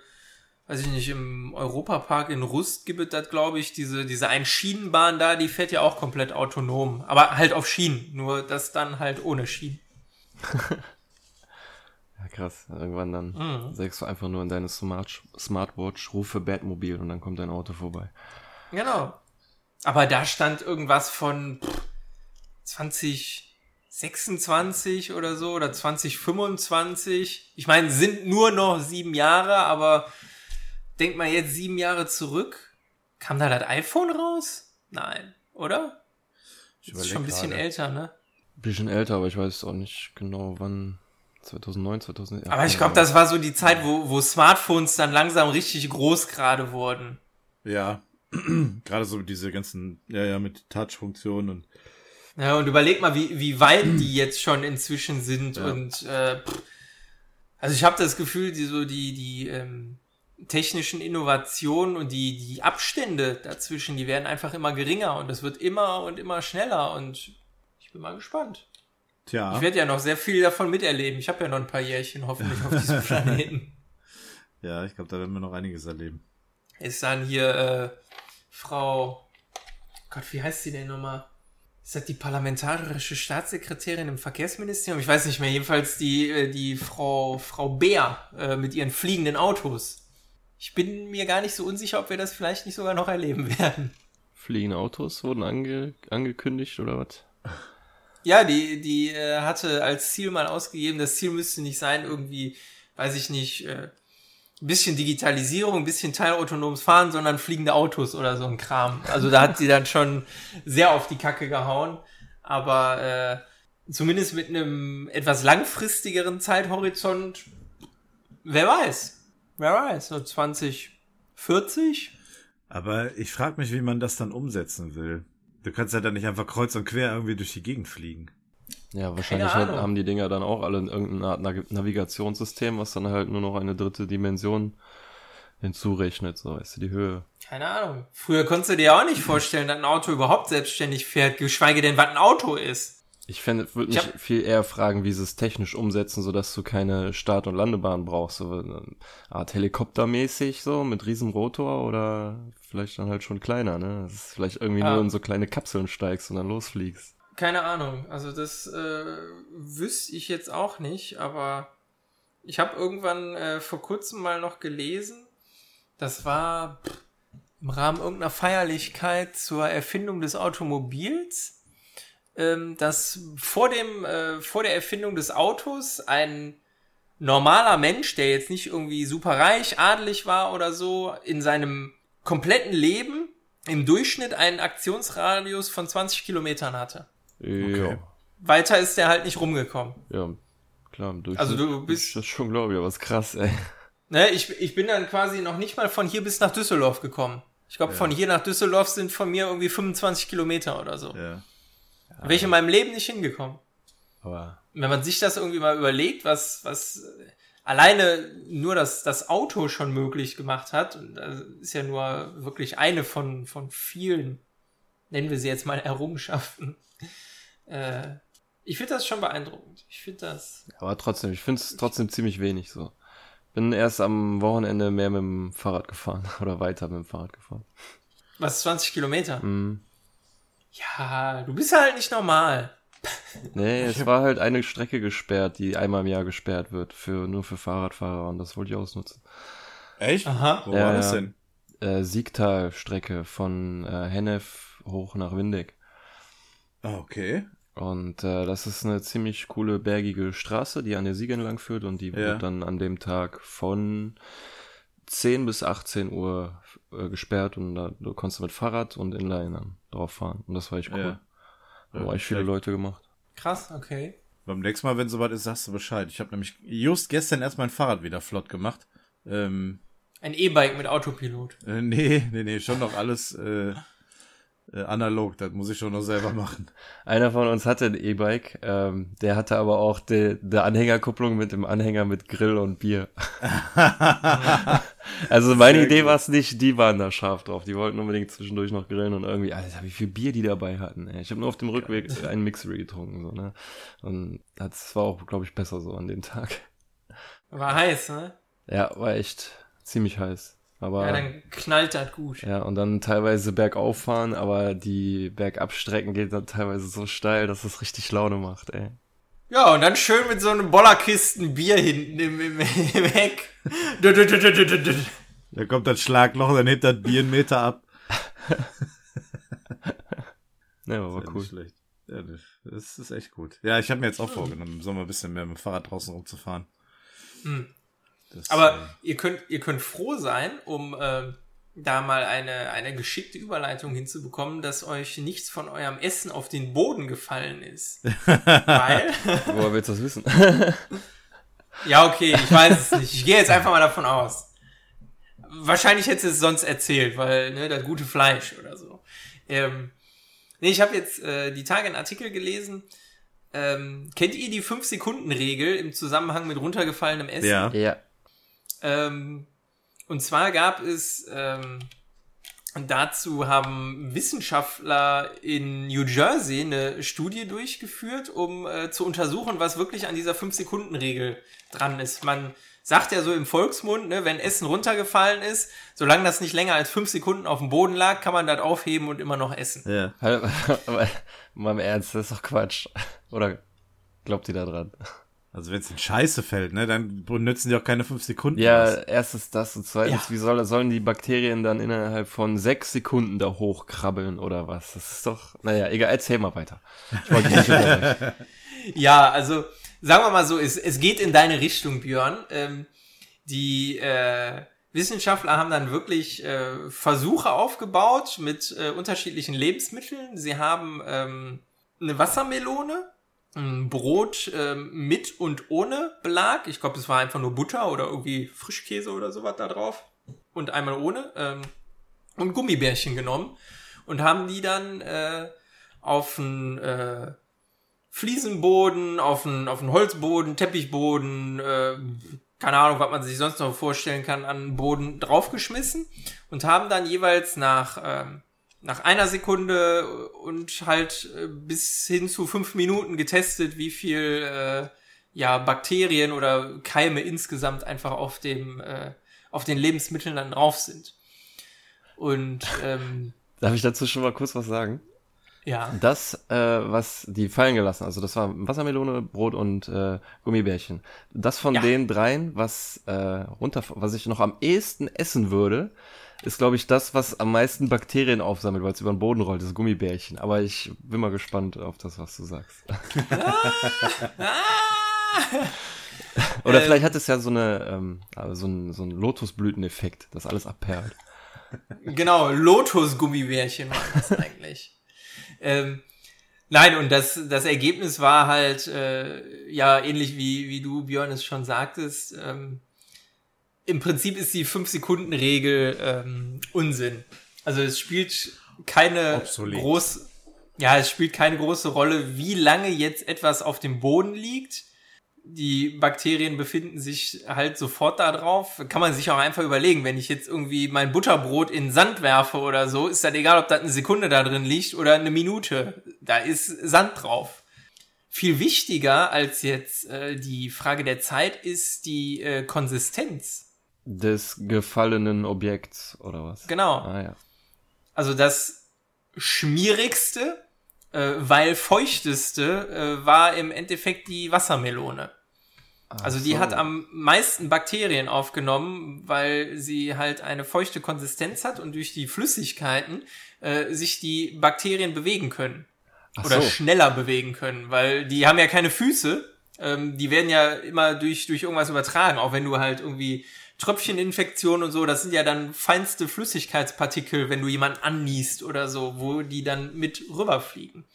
weiß ich nicht, im Europapark in Rust gibt es das, glaube ich, diese, diese Einschienenbahn da, die fährt ja auch komplett autonom. Aber halt auf Schienen, nur das dann halt ohne Schienen. ja, krass. Irgendwann dann mhm. sagst du einfach nur in deine Smart Smartwatch, rufe Batmobil und dann kommt dein Auto vorbei. Genau. Aber da stand irgendwas von 2026 oder so oder 2025. Ich meine, sind nur noch sieben Jahre, aber denk mal jetzt sieben Jahre zurück. Kam da das iPhone raus? Nein, oder? Ich ist schon ein bisschen gerade. älter, ne? Bisschen älter, aber ich weiß auch nicht genau wann. 2009, 2011. Aber ich glaube, das war so die Zeit, wo, wo Smartphones dann langsam richtig groß gerade wurden. Ja, Gerade so diese ganzen, ja, ja, mit Touch-Funktionen und. Ja, und überleg mal, wie, wie weit die jetzt schon inzwischen sind ja. und äh, also ich habe das Gefühl, die so die, die ähm, technischen Innovationen und die, die Abstände dazwischen, die werden einfach immer geringer und es wird immer und immer schneller und ich bin mal gespannt. Tja. Ich werde ja noch sehr viel davon miterleben. Ich habe ja noch ein paar Jährchen hoffentlich auf diesem Planeten. Ja, ich glaube, da werden wir noch einiges erleben. Ist dann hier äh, Frau, Gott, wie heißt sie denn nochmal? Ist das die parlamentarische Staatssekretärin im Verkehrsministerium? Ich weiß nicht mehr. Jedenfalls die, äh, die Frau, Frau Bär äh, mit ihren fliegenden Autos. Ich bin mir gar nicht so unsicher, ob wir das vielleicht nicht sogar noch erleben werden. Fliegende Autos wurden ange angekündigt oder was? Ja, die, die äh, hatte als Ziel mal ausgegeben, das Ziel müsste nicht sein, irgendwie, weiß ich nicht, äh, bisschen Digitalisierung, bisschen teilautonomes Fahren, sondern fliegende Autos oder so ein Kram. Also da hat sie dann schon sehr auf die Kacke gehauen. Aber äh, zumindest mit einem etwas langfristigeren Zeithorizont, wer weiß. Wer weiß, so 2040. Aber ich frage mich, wie man das dann umsetzen will. Du kannst ja dann nicht einfach kreuz und quer irgendwie durch die Gegend fliegen. Ja, wahrscheinlich halt haben die Dinger dann auch alle in irgendeiner Art Navigationssystem, was dann halt nur noch eine dritte Dimension hinzurechnet, so weißt du, die Höhe. Keine Ahnung. Früher konntest du dir auch nicht vorstellen, dass ein Auto überhaupt selbstständig fährt, geschweige denn, was ein Auto ist. Ich fände, würde mich hab... viel eher fragen, wie sie es technisch umsetzen, so dass du keine Start- und Landebahn brauchst, so eine Art Helikoptermäßig, so mit riesen Rotor oder vielleicht dann halt schon kleiner, ne? Das ist vielleicht irgendwie ah. nur in so kleine Kapseln steigst und dann losfliegst. Keine Ahnung. Also das äh, wüsste ich jetzt auch nicht, aber ich habe irgendwann äh, vor kurzem mal noch gelesen, das war im Rahmen irgendeiner Feierlichkeit zur Erfindung des Automobils, ähm, dass vor dem äh, vor der Erfindung des Autos ein normaler Mensch, der jetzt nicht irgendwie super reich, adelig war oder so, in seinem kompletten Leben im Durchschnitt einen Aktionsradius von 20 Kilometern hatte. Okay. Ja. Weiter ist der halt nicht rumgekommen. Ja, klar, im Durchschnitt. Also du bist. Das schon, glaube ich, aber ist krass, ey. Ne, ich, ich bin dann quasi noch nicht mal von hier bis nach Düsseldorf gekommen. Ich glaube, ja. von hier nach Düsseldorf sind von mir irgendwie 25 Kilometer oder so. Ja. ja. Wäre ich in meinem Leben nicht hingekommen. Aber. Wenn man sich das irgendwie mal überlegt, was, was alleine nur das, das Auto schon möglich gemacht hat, und das ist ja nur wirklich eine von, von vielen, nennen wir sie jetzt mal Errungenschaften, äh, ich finde das schon beeindruckend. Ich finde das. Aber trotzdem, ich finde es trotzdem ziemlich wenig so. Bin erst am Wochenende mehr mit dem Fahrrad gefahren oder weiter mit dem Fahrrad gefahren. Was, 20 Kilometer? Mm. Ja, du bist halt nicht normal. Nee, es war halt eine Strecke gesperrt, die einmal im Jahr gesperrt wird, für, nur für Fahrradfahrer und das wollte ich ausnutzen. Echt? Aha. Wo ja, war das denn? Äh, Siegtal-Strecke von äh, Hennef hoch nach Windeck. Ah, okay. Und äh, das ist eine ziemlich coole bergige Straße, die an der Sieg entlang führt und die ja. wird dann an dem Tag von 10 bis 18 Uhr äh, gesperrt und da du konntest mit Fahrrad und Inlinern drauf fahren. Und das war echt cool. Ja. Da haben echt viele Leute gemacht. Krass, okay. Beim nächsten Mal, wenn soweit ist, sagst du Bescheid. Ich habe nämlich just gestern erst mein Fahrrad wieder flott gemacht Ähm, Ein E-Bike mit Autopilot. äh, nee, nee, nee, schon noch alles äh, äh, analog. Das muss ich schon noch selber machen. Einer von uns hatte ein E-Bike, ähm, der hatte aber auch die, die Anhängerkupplung mit dem Anhänger mit Grill und Bier. also meine Sehr Idee war es nicht, die waren da scharf drauf. Die wollten unbedingt zwischendurch noch grillen und irgendwie, Alter, wie viel Bier die dabei hatten. Ey. Ich habe nur auf dem Rückweg einen Mixery getrunken. So, ne? Und das war auch, glaube ich, besser so an dem Tag. War heiß, ne? Ja, war echt ziemlich heiß. Aber Ja, dann knallt das gut. Ja, und dann teilweise bergauf fahren, aber die Bergabstrecken geht dann teilweise so steil, dass es richtig Laune macht, ey. Ja, und dann schön mit so einem Bollerkisten Bier hinten im, im, im Heck. Du, du, du, du, du, du, du. Da kommt das Schlagloch, dann hebt das Bier einen Meter ab. Ja, aber war Ja, cool. schlecht. Ja, das- ist echt gut. Ja, ich habe mir jetzt auch vorgenommen, im Sommer ein bisschen mehr mit dem Fahrrad draußen rumzufahren. Hm. Das, Aber ihr könnt, ihr könnt froh sein, um äh, da mal eine, eine geschickte Überleitung hinzubekommen, dass euch nichts von eurem Essen auf den Boden gefallen ist. Weil, Woher willst du das wissen? ja, okay, ich weiß es nicht. Ich gehe jetzt einfach mal davon aus. Wahrscheinlich hättest du es sonst erzählt, weil, ne, das gute Fleisch oder so. Ähm, nee, ich habe jetzt äh, die Tage einen Artikel gelesen. Ähm, kennt ihr die 5-Sekunden-Regel im Zusammenhang mit runtergefallenem Essen? ja. ja. Ähm, und zwar gab es ähm, dazu haben Wissenschaftler in New Jersey eine Studie durchgeführt, um äh, zu untersuchen, was wirklich an dieser 5-Sekunden-Regel dran ist. Man sagt ja so im Volksmund, ne, wenn Essen runtergefallen ist, solange das nicht länger als 5 Sekunden auf dem Boden lag, kann man das aufheben und immer noch essen. Ja. Mal im Ernst, das ist doch Quatsch. Oder glaubt ihr da dran? Also wenn es in Scheiße fällt, ne, dann nützen die auch keine fünf Sekunden. Ja, aus. erstens das und zweitens, Ja. wie soll, sollen die Bakterien dann innerhalb von sechs Sekunden da hochkrabbeln oder was? Das ist doch, naja, egal, erzähl mal weiter. Ich wollte dich nicht unterbrechen. Ja, also sagen wir mal so, es, es geht in deine Richtung, Björn. Ähm, die äh, Wissenschaftler haben dann wirklich äh, Versuche aufgebaut mit äh, unterschiedlichen Lebensmitteln. Sie haben ähm, eine Wassermelone, Brot ähm, mit und ohne Belag. Ich glaube, es war einfach nur Butter oder irgendwie Frischkäse oder sowas da drauf. Und einmal ohne. Ähm, und Gummibärchen genommen und haben die dann äh, auf ein äh, Fliesenboden, auf einen, auf einen Holzboden, Teppichboden, äh, keine Ahnung, was man sich sonst noch vorstellen kann, an den Boden draufgeschmissen und haben dann jeweils nach, ähm, nach einer Sekunde und halt äh, bis hin zu fünf Minuten getestet, wie viel äh, ja, Bakterien oder Keime insgesamt einfach auf dem, äh, auf den Lebensmitteln dann drauf sind. Und ähm, Darf ich dazu schon mal kurz was sagen? ja. Das, äh, was die fallen gelassen, also das war Wassermelone, Brot und äh, Gummibärchen. Das von Ja. den dreien, was äh, runter, was ich noch am ehesten essen würde, ist, glaube ich, das, was am meisten Bakterien aufsammelt, weil es über den Boden rollt, das Gummibärchen. Aber ich bin mal gespannt auf das, was du sagst. Oder Ähm. vielleicht hat es ja so eine, ähm, also so ein, so ein Lotusblüteneffekt, das alles abperlt. Genau, Lotus-Gummibärchen war das eigentlich. ähm, nein, und das, das Ergebnis war halt, äh, ja, ähnlich wie, wie du, Björn, es schon sagtest. Ähm, Im Prinzip ist die 5-Sekunden-Regel ähm, Unsinn. Also es spielt keine Obsolet. groß, ja, es spielt keine große Rolle, wie lange jetzt etwas auf dem Boden liegt. Die Bakterien befinden sich halt sofort da drauf. Kann man sich auch einfach überlegen, wenn ich jetzt irgendwie mein Butterbrot in Sand werfe oder so, ist das egal, ob das eine Sekunde da drin liegt oder eine Minute. Da ist Sand drauf. Viel wichtiger als jetzt äh, die Frage der Zeit ist die äh, Konsistenz. Des gefallenen Objekts, oder was? Genau. Ah, ja. Also das schmierigste, äh, weil feuchteste, äh, war im Endeffekt die Wassermelone. Also die so. hat am meisten Bakterien aufgenommen, weil sie halt eine feuchte Konsistenz hat und durch die Flüssigkeiten äh, sich die Bakterien bewegen können. Ach Oder so. schneller bewegen können, weil die haben ja keine Füße. Ähm, die werden ja immer durch, durch irgendwas übertragen, auch wenn du halt irgendwie Tröpfcheninfektion und so, das sind ja dann feinste Flüssigkeitspartikel, wenn du jemanden anniest oder so, wo die dann mit rüberfliegen.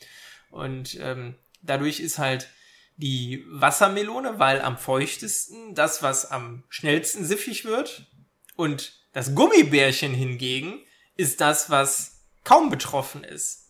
Und ähm, dadurch ist halt die Wassermelone, weil am feuchtesten das, was am schnellsten siffig wird. Und das Gummibärchen hingegen ist das, was kaum betroffen ist.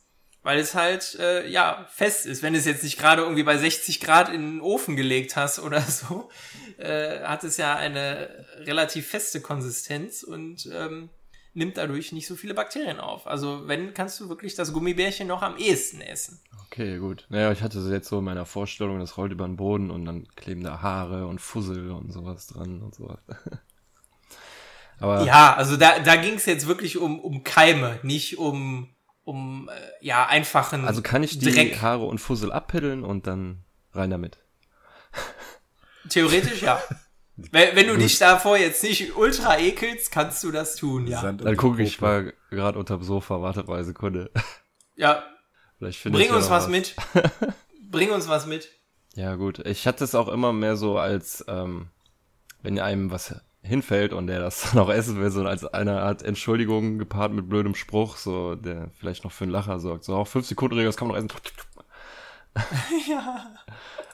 Weil es halt, äh, ja, fest ist. Wenn du es jetzt nicht gerade irgendwie bei 60 Grad in den Ofen gelegt hast oder so, äh, hat es ja eine relativ feste Konsistenz und ähm, nimmt dadurch nicht so viele Bakterien auf. Also wenn, kannst du wirklich das Gummibärchen noch am ehesten essen. Okay, gut. Naja, ich hatte es jetzt so in meiner Vorstellung, das rollt über den Boden und dann kleben da Haare und Fussel und sowas dran und sowas. Aber ja, also da, da ging es jetzt wirklich um, um Keime, nicht um um äh, ja einfachen Also kann ich die Dreck. Haare und Fussel abpiddeln und dann rein damit. Theoretisch ja. wenn, wenn du dich davor jetzt nicht ultra ekelst, kannst du das tun, ja. Dann gucke ich mal gerade unterm Sofa, warte mal eine Sekunde. Ja, Vielleicht finde ich bring ja uns noch was mit. Bring uns was mit. Ja, gut. Ich hatte es auch immer mehr so als, ähm, wenn einem was hinfällt und der das dann auch essen will, so als eine Art Entschuldigung gepaart mit blödem Spruch, so, der vielleicht noch für einen Lacher sorgt. So, auch fünf Sekunden Regel, das kann man noch essen. ja.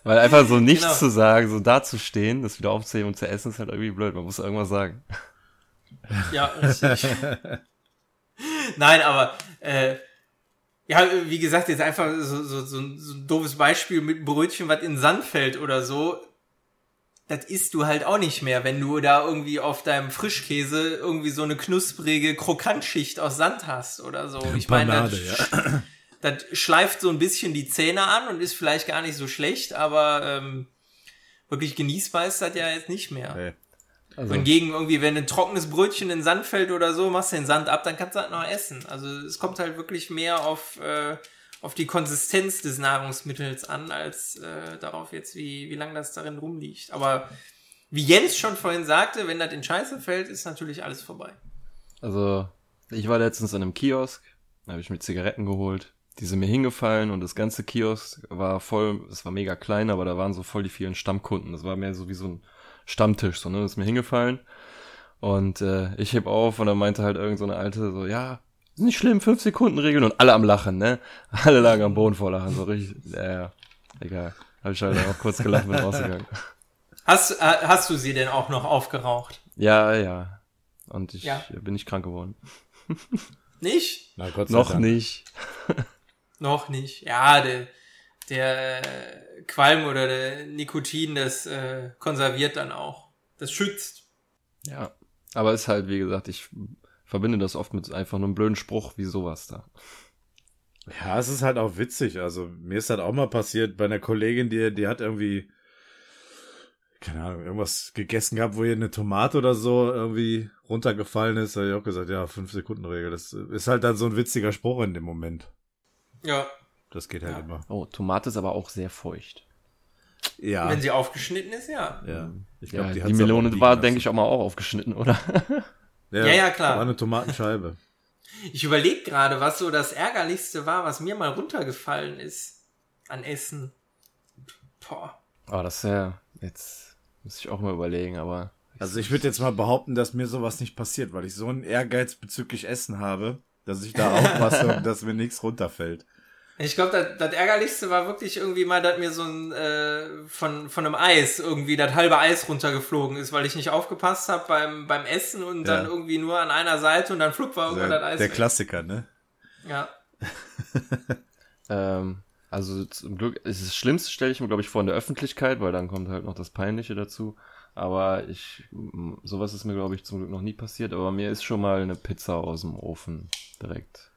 Weil einfach so nichts Genau. zu sagen, so dazustehen, das wieder aufzuheben und zu essen, ist halt irgendwie blöd. Man muss irgendwas sagen. Ja, richtig. Nein, aber äh, ja, wie gesagt, jetzt einfach so, so, so, ein- so ein doofes Beispiel mit Brötchen, was in den Sand fällt oder so. Das isst du halt auch nicht mehr, wenn du da irgendwie auf deinem Frischkäse irgendwie so eine knusprige Krokantschicht aus Sand hast oder so. Ich meine, das, ja. das schleift so ein bisschen die Zähne an und ist vielleicht gar nicht so schlecht, aber ähm, wirklich genießbar ist das ja jetzt nicht mehr. Nee. Also, Hingegen irgendwie, wenn ein trockenes Brötchen in den Sand fällt oder so, machst du den Sand ab, dann kannst du halt noch essen. Also es kommt halt wirklich mehr auf, äh, auf die Konsistenz des Nahrungsmittels an, als äh, darauf jetzt, wie, wie lange das darin rumliegt. Aber wie Jens schon vorhin sagte, wenn das in Scheiße fällt, ist natürlich alles vorbei. also, ich war letztens in einem Kiosk, da habe ich mir Zigaretten geholt. Die sind mir hingefallen und das ganze Kiosk war voll, es war mega klein, aber da waren so voll die vielen Stammkunden. Das war mehr so wie so ein Stammtisch, so, ne? Das ist mir hingefallen. Und äh, ich heb auf und dann meinte halt irgend so eine Alte so, ja, ist nicht schlimm, fünf Sekunden Regeln und alle am Lachen, ne? Alle lagen am Boden vor Lachen, so richtig, ja, ja, egal. Hab ich halt auch kurz gelacht und bin rausgegangen. Hast, äh, hast du sie denn auch noch aufgeraucht? Ja, ja. Und ich Ja. bin nicht krank geworden. Nicht? Na, Gott sei Noch Dank. nicht. Noch nicht. Ja, der, der äh, Qualm oder der Nikotin, das äh, konserviert dann auch. Das schützt. Ja. Aber ist halt, wie gesagt, ich verbinde das oft mit einfach einem blöden Spruch wie sowas da. Ja, es ist halt auch witzig. Also, mir ist halt auch mal passiert bei einer Kollegin, die, die hat irgendwie, keine Ahnung, irgendwas gegessen gehabt, wo ihr eine Tomate oder so irgendwie runtergefallen ist. Da hab ich auch gesagt, ja, fünf Sekunden Regel. Das ist halt dann so ein witziger Spruch in dem Moment. Ja. Das geht halt Ja. immer. Oh, Tomate ist aber auch sehr feucht. Ja. Wenn sie aufgeschnitten ist, ja. ja. Ich Ja, glaub, die, aber Melone war, denke ich, auch mal auch aufgeschnitten, oder? Ja, ja, klar. War eine Tomatenscheibe. Ich überlege gerade, was so das Ärgerlichste war, was mir mal runtergefallen ist an Essen. Boah. oh, das ist ja, jetzt muss ich auch mal überlegen, aber. Also ich würde jetzt mal behaupten, dass mir sowas nicht passiert, weil ich so einen Ehrgeiz bezüglich Essen habe, dass ich da aufpasse und dass mir nichts runterfällt. Ich glaube, das, Ärgerlichste war wirklich irgendwie mal, dass mir so ein äh, von, von einem Eis irgendwie das halbe Eis runtergeflogen ist, weil ich nicht aufgepasst habe beim, beim Essen und dann Ja. irgendwie nur an einer Seite und dann flupp war irgendwann das Eis. der weg. Klassiker, ne? Ja. Ähm, also zum Glück ist das Schlimmste, stelle ich mir, glaube ich, vor in der Öffentlichkeit, weil dann kommt halt noch das Peinliche dazu. Aber ich, sowas ist mir, glaube ich, zum Glück noch nie passiert. Aber mir ist schon mal eine Pizza aus dem Ofen direkt,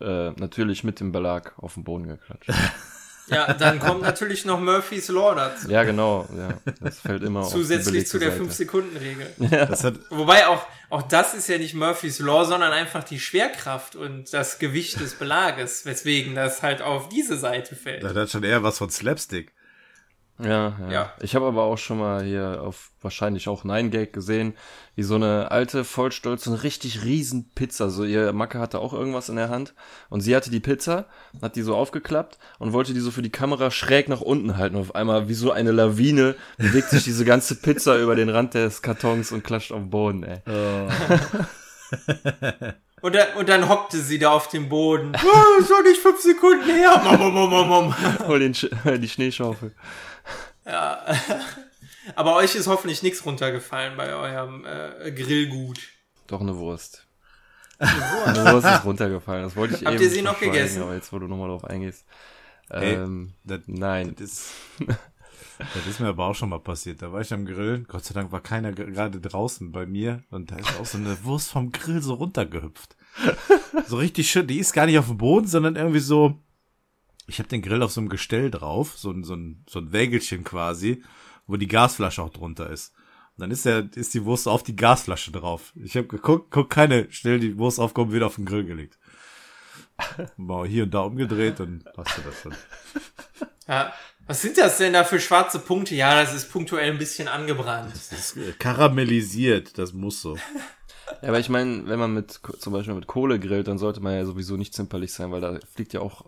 äh, natürlich mit dem Belag auf den Boden geklatscht. ja, dann kommt natürlich noch Murphy's Law dazu. ja, genau, ja. Das fällt immer Zusätzlich zu der belegte 5-Sekunden-Regel. Das hat, Wobei auch, auch das ist ja nicht Murphy's Law, sondern einfach die Schwerkraft und das Gewicht des Belages, weswegen das halt auf diese Seite fällt. das hat schon eher was von Slapstick. Ja, ja. Ja. Ich habe aber auch schon mal hier auf wahrscheinlich auch Nine Gag gesehen, wie so eine alte, vollstolz, so eine richtig riesen Pizza. So ihr Macke hatte auch irgendwas in der Hand und sie hatte die Pizza, hat die so aufgeklappt und wollte die so für die Kamera schräg nach unten halten. Und auf einmal wie so eine Lawine bewegt sich diese ganze Pizza über den Rand des Kartons und klatscht auf den Boden, ey. Und dann, und dann hockte sie da auf dem Boden. Oh, schon nicht fünf Sekunden her. Mom, mom, mom, mom. Hol den Sch die Schneeschaufel. Ja. Aber euch ist hoffentlich nichts runtergefallen bei eurem äh, Grillgut. Doch eine Wurst. Eine Wurst ist runtergefallen. Das wollte ich Habt eben ihr sie noch gegessen? Aber jetzt, wo du nochmal drauf eingehst. Ey, Ähm, das, nein. Das ist, das ist mir aber auch schon mal passiert. Da war ich am Grill. Gott sei Dank war keiner ge- gerade draußen bei mir. Und da ist auch so eine Wurst vom Grill so runtergehüpft. So richtig schön. Die ist gar nicht auf dem Boden, sondern irgendwie so. Ich habe den Grill auf so einem Gestell drauf. So ein, so ein, so ein Wägelchen quasi, wo die Gasflasche auch drunter ist. Und dann ist der, ist die Wurst auf die Gasflasche drauf. Ich habe geguckt, guck keine, schnell die Wurst aufkommen, wieder auf den Grill gelegt. Mal hier und da umgedreht und passte das schon. Ja. Was sind das denn da für schwarze Punkte? Ja, das ist punktuell ein bisschen angebrannt. Das ist äh, karamellisiert, das muss so. Ja, aber ich meine, wenn man mit zum Beispiel mit Kohle grillt, dann sollte man ja sowieso nicht zimperlich sein, weil da fliegt ja auch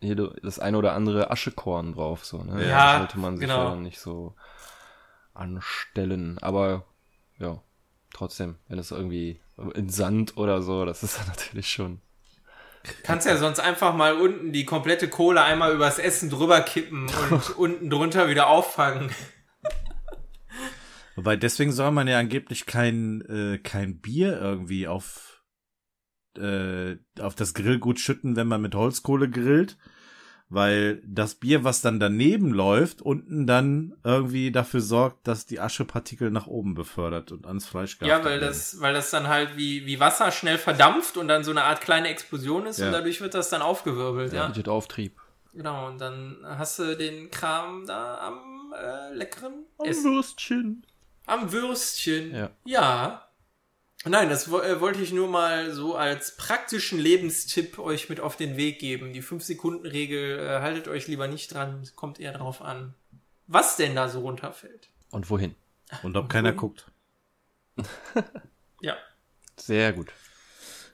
jede, das eine oder andere Aschekorn drauf, so, ne? Ja, Da sollte man sich genau. ja dann nicht so anstellen. Aber ja, trotzdem, wenn es irgendwie in Sand oder so, das ist dann natürlich schon. Kannst ja sonst einfach mal unten die komplette Kohle einmal übers Essen drüber kippen und unten drunter wieder auffangen. Wobei deswegen soll man ja angeblich kein, äh, kein Bier irgendwie auf, äh, auf das Grillgut schütten, wenn man mit Holzkohle grillt. Weil das Bier, was dann daneben läuft, unten dann irgendwie dafür sorgt, dass die Aschepartikel nach oben befördert und ans Fleisch Ja, gehaftet weil das, weil das dann halt wie, wie Wasser schnell verdampft und dann so eine Art kleine Explosion ist Ja. und dadurch wird das dann aufgewirbelt, ja. Bietet Auftrieb. Genau, und dann hast du den Kram da am äh, leckeren Essen. Würstchen. Am Würstchen. Ja. Ja. Nein, das äh, wollte ich nur mal so als praktischen Lebenstipp euch mit auf den Weg geben. Die 5-Sekunden-Regel, äh, haltet euch lieber nicht dran, es kommt eher drauf an, was denn da so runterfällt. Und wohin? Und ob keiner guckt. Ja. Sehr gut.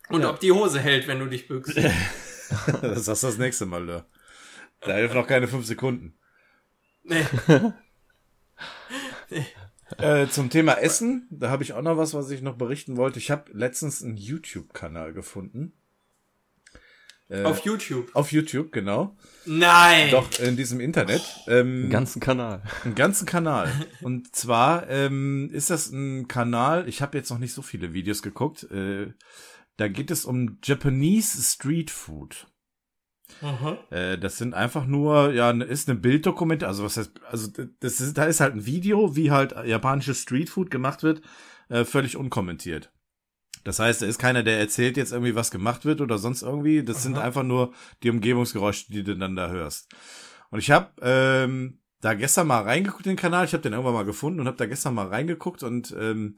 Und ob die Hose hält, wenn du dich bückst. das sagst du das nächste Mal, Lör. Da hilft noch keine fünf Sekunden. nee. Äh, zum Thema Essen, da habe ich auch noch was, was ich noch berichten wollte. Ich habe letztens einen YouTube-Kanal gefunden. Äh, Auf YouTube. auf YouTube, genau. Nein! Doch, in diesem Internet. Ähm, Den ganzen Kanal. einen ganzen Kanal. Und zwar ähm, ist das ein Kanal, ich habe jetzt noch nicht so viele Videos geguckt. Äh, da geht es um Japanese Street Food. Äh, das sind einfach nur, ja, ne- ist eine Bilddokumente, also was heißt, also das ist, da ist halt ein Video, wie halt japanisches Streetfood gemacht wird, äh, völlig unkommentiert. Das heißt, da ist keiner, der erzählt jetzt irgendwie, was gemacht wird oder sonst irgendwie. Das sind Aha. einfach nur die Umgebungsgeräusche, die du dann da hörst. Und ich habe ähm, da gestern mal reingeguckt in den Kanal. Ich habe den irgendwann mal gefunden und habe da gestern mal reingeguckt und ähm,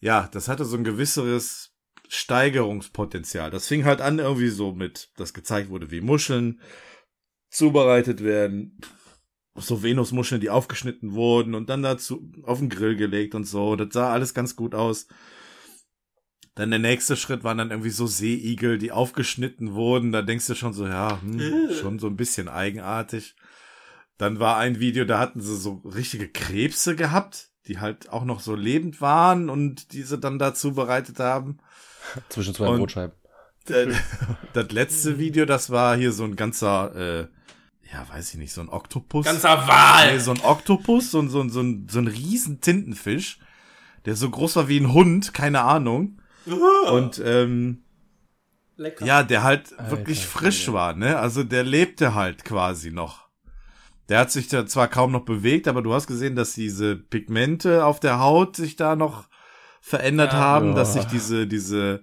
ja, das hatte so ein gewisseres Steigerungspotenzial. Das fing halt an irgendwie so mit, dass gezeigt wurde, wie Muscheln zubereitet werden. So Venusmuscheln, die aufgeschnitten wurden und dann dazu auf den Grill gelegt und so. Das sah alles ganz gut aus. Dann der nächste Schritt waren dann irgendwie so Seeigel, die aufgeschnitten wurden. Da denkst du schon so, ja, hm, Äh. schon so ein bisschen eigenartig. Dann war ein Video, da hatten sie so richtige Krebse gehabt, die halt auch noch so lebend waren und diese dann dazu bereitet haben. Zwischen zwei Und- Brotscheiben. Das letzte Video, das war hier so ein ganzer, äh, ja, weiß ich nicht, so ein Oktopus. Ganzer Nee, Wal! so ein Oktopus, so, ein- so, ein- so, ein, so ein riesen Tintenfisch, der so groß war wie ein Hund, keine Ahnung. Und ähm, Lecker. ja, der halt Alter, wirklich frisch Schwede. war, ne? Also der lebte halt quasi noch. Der hat sich da zwar kaum noch bewegt, aber du hast gesehen, dass diese Pigmente auf der Haut sich da noch verändert Ja. haben, Ja. dass sich diese, diese,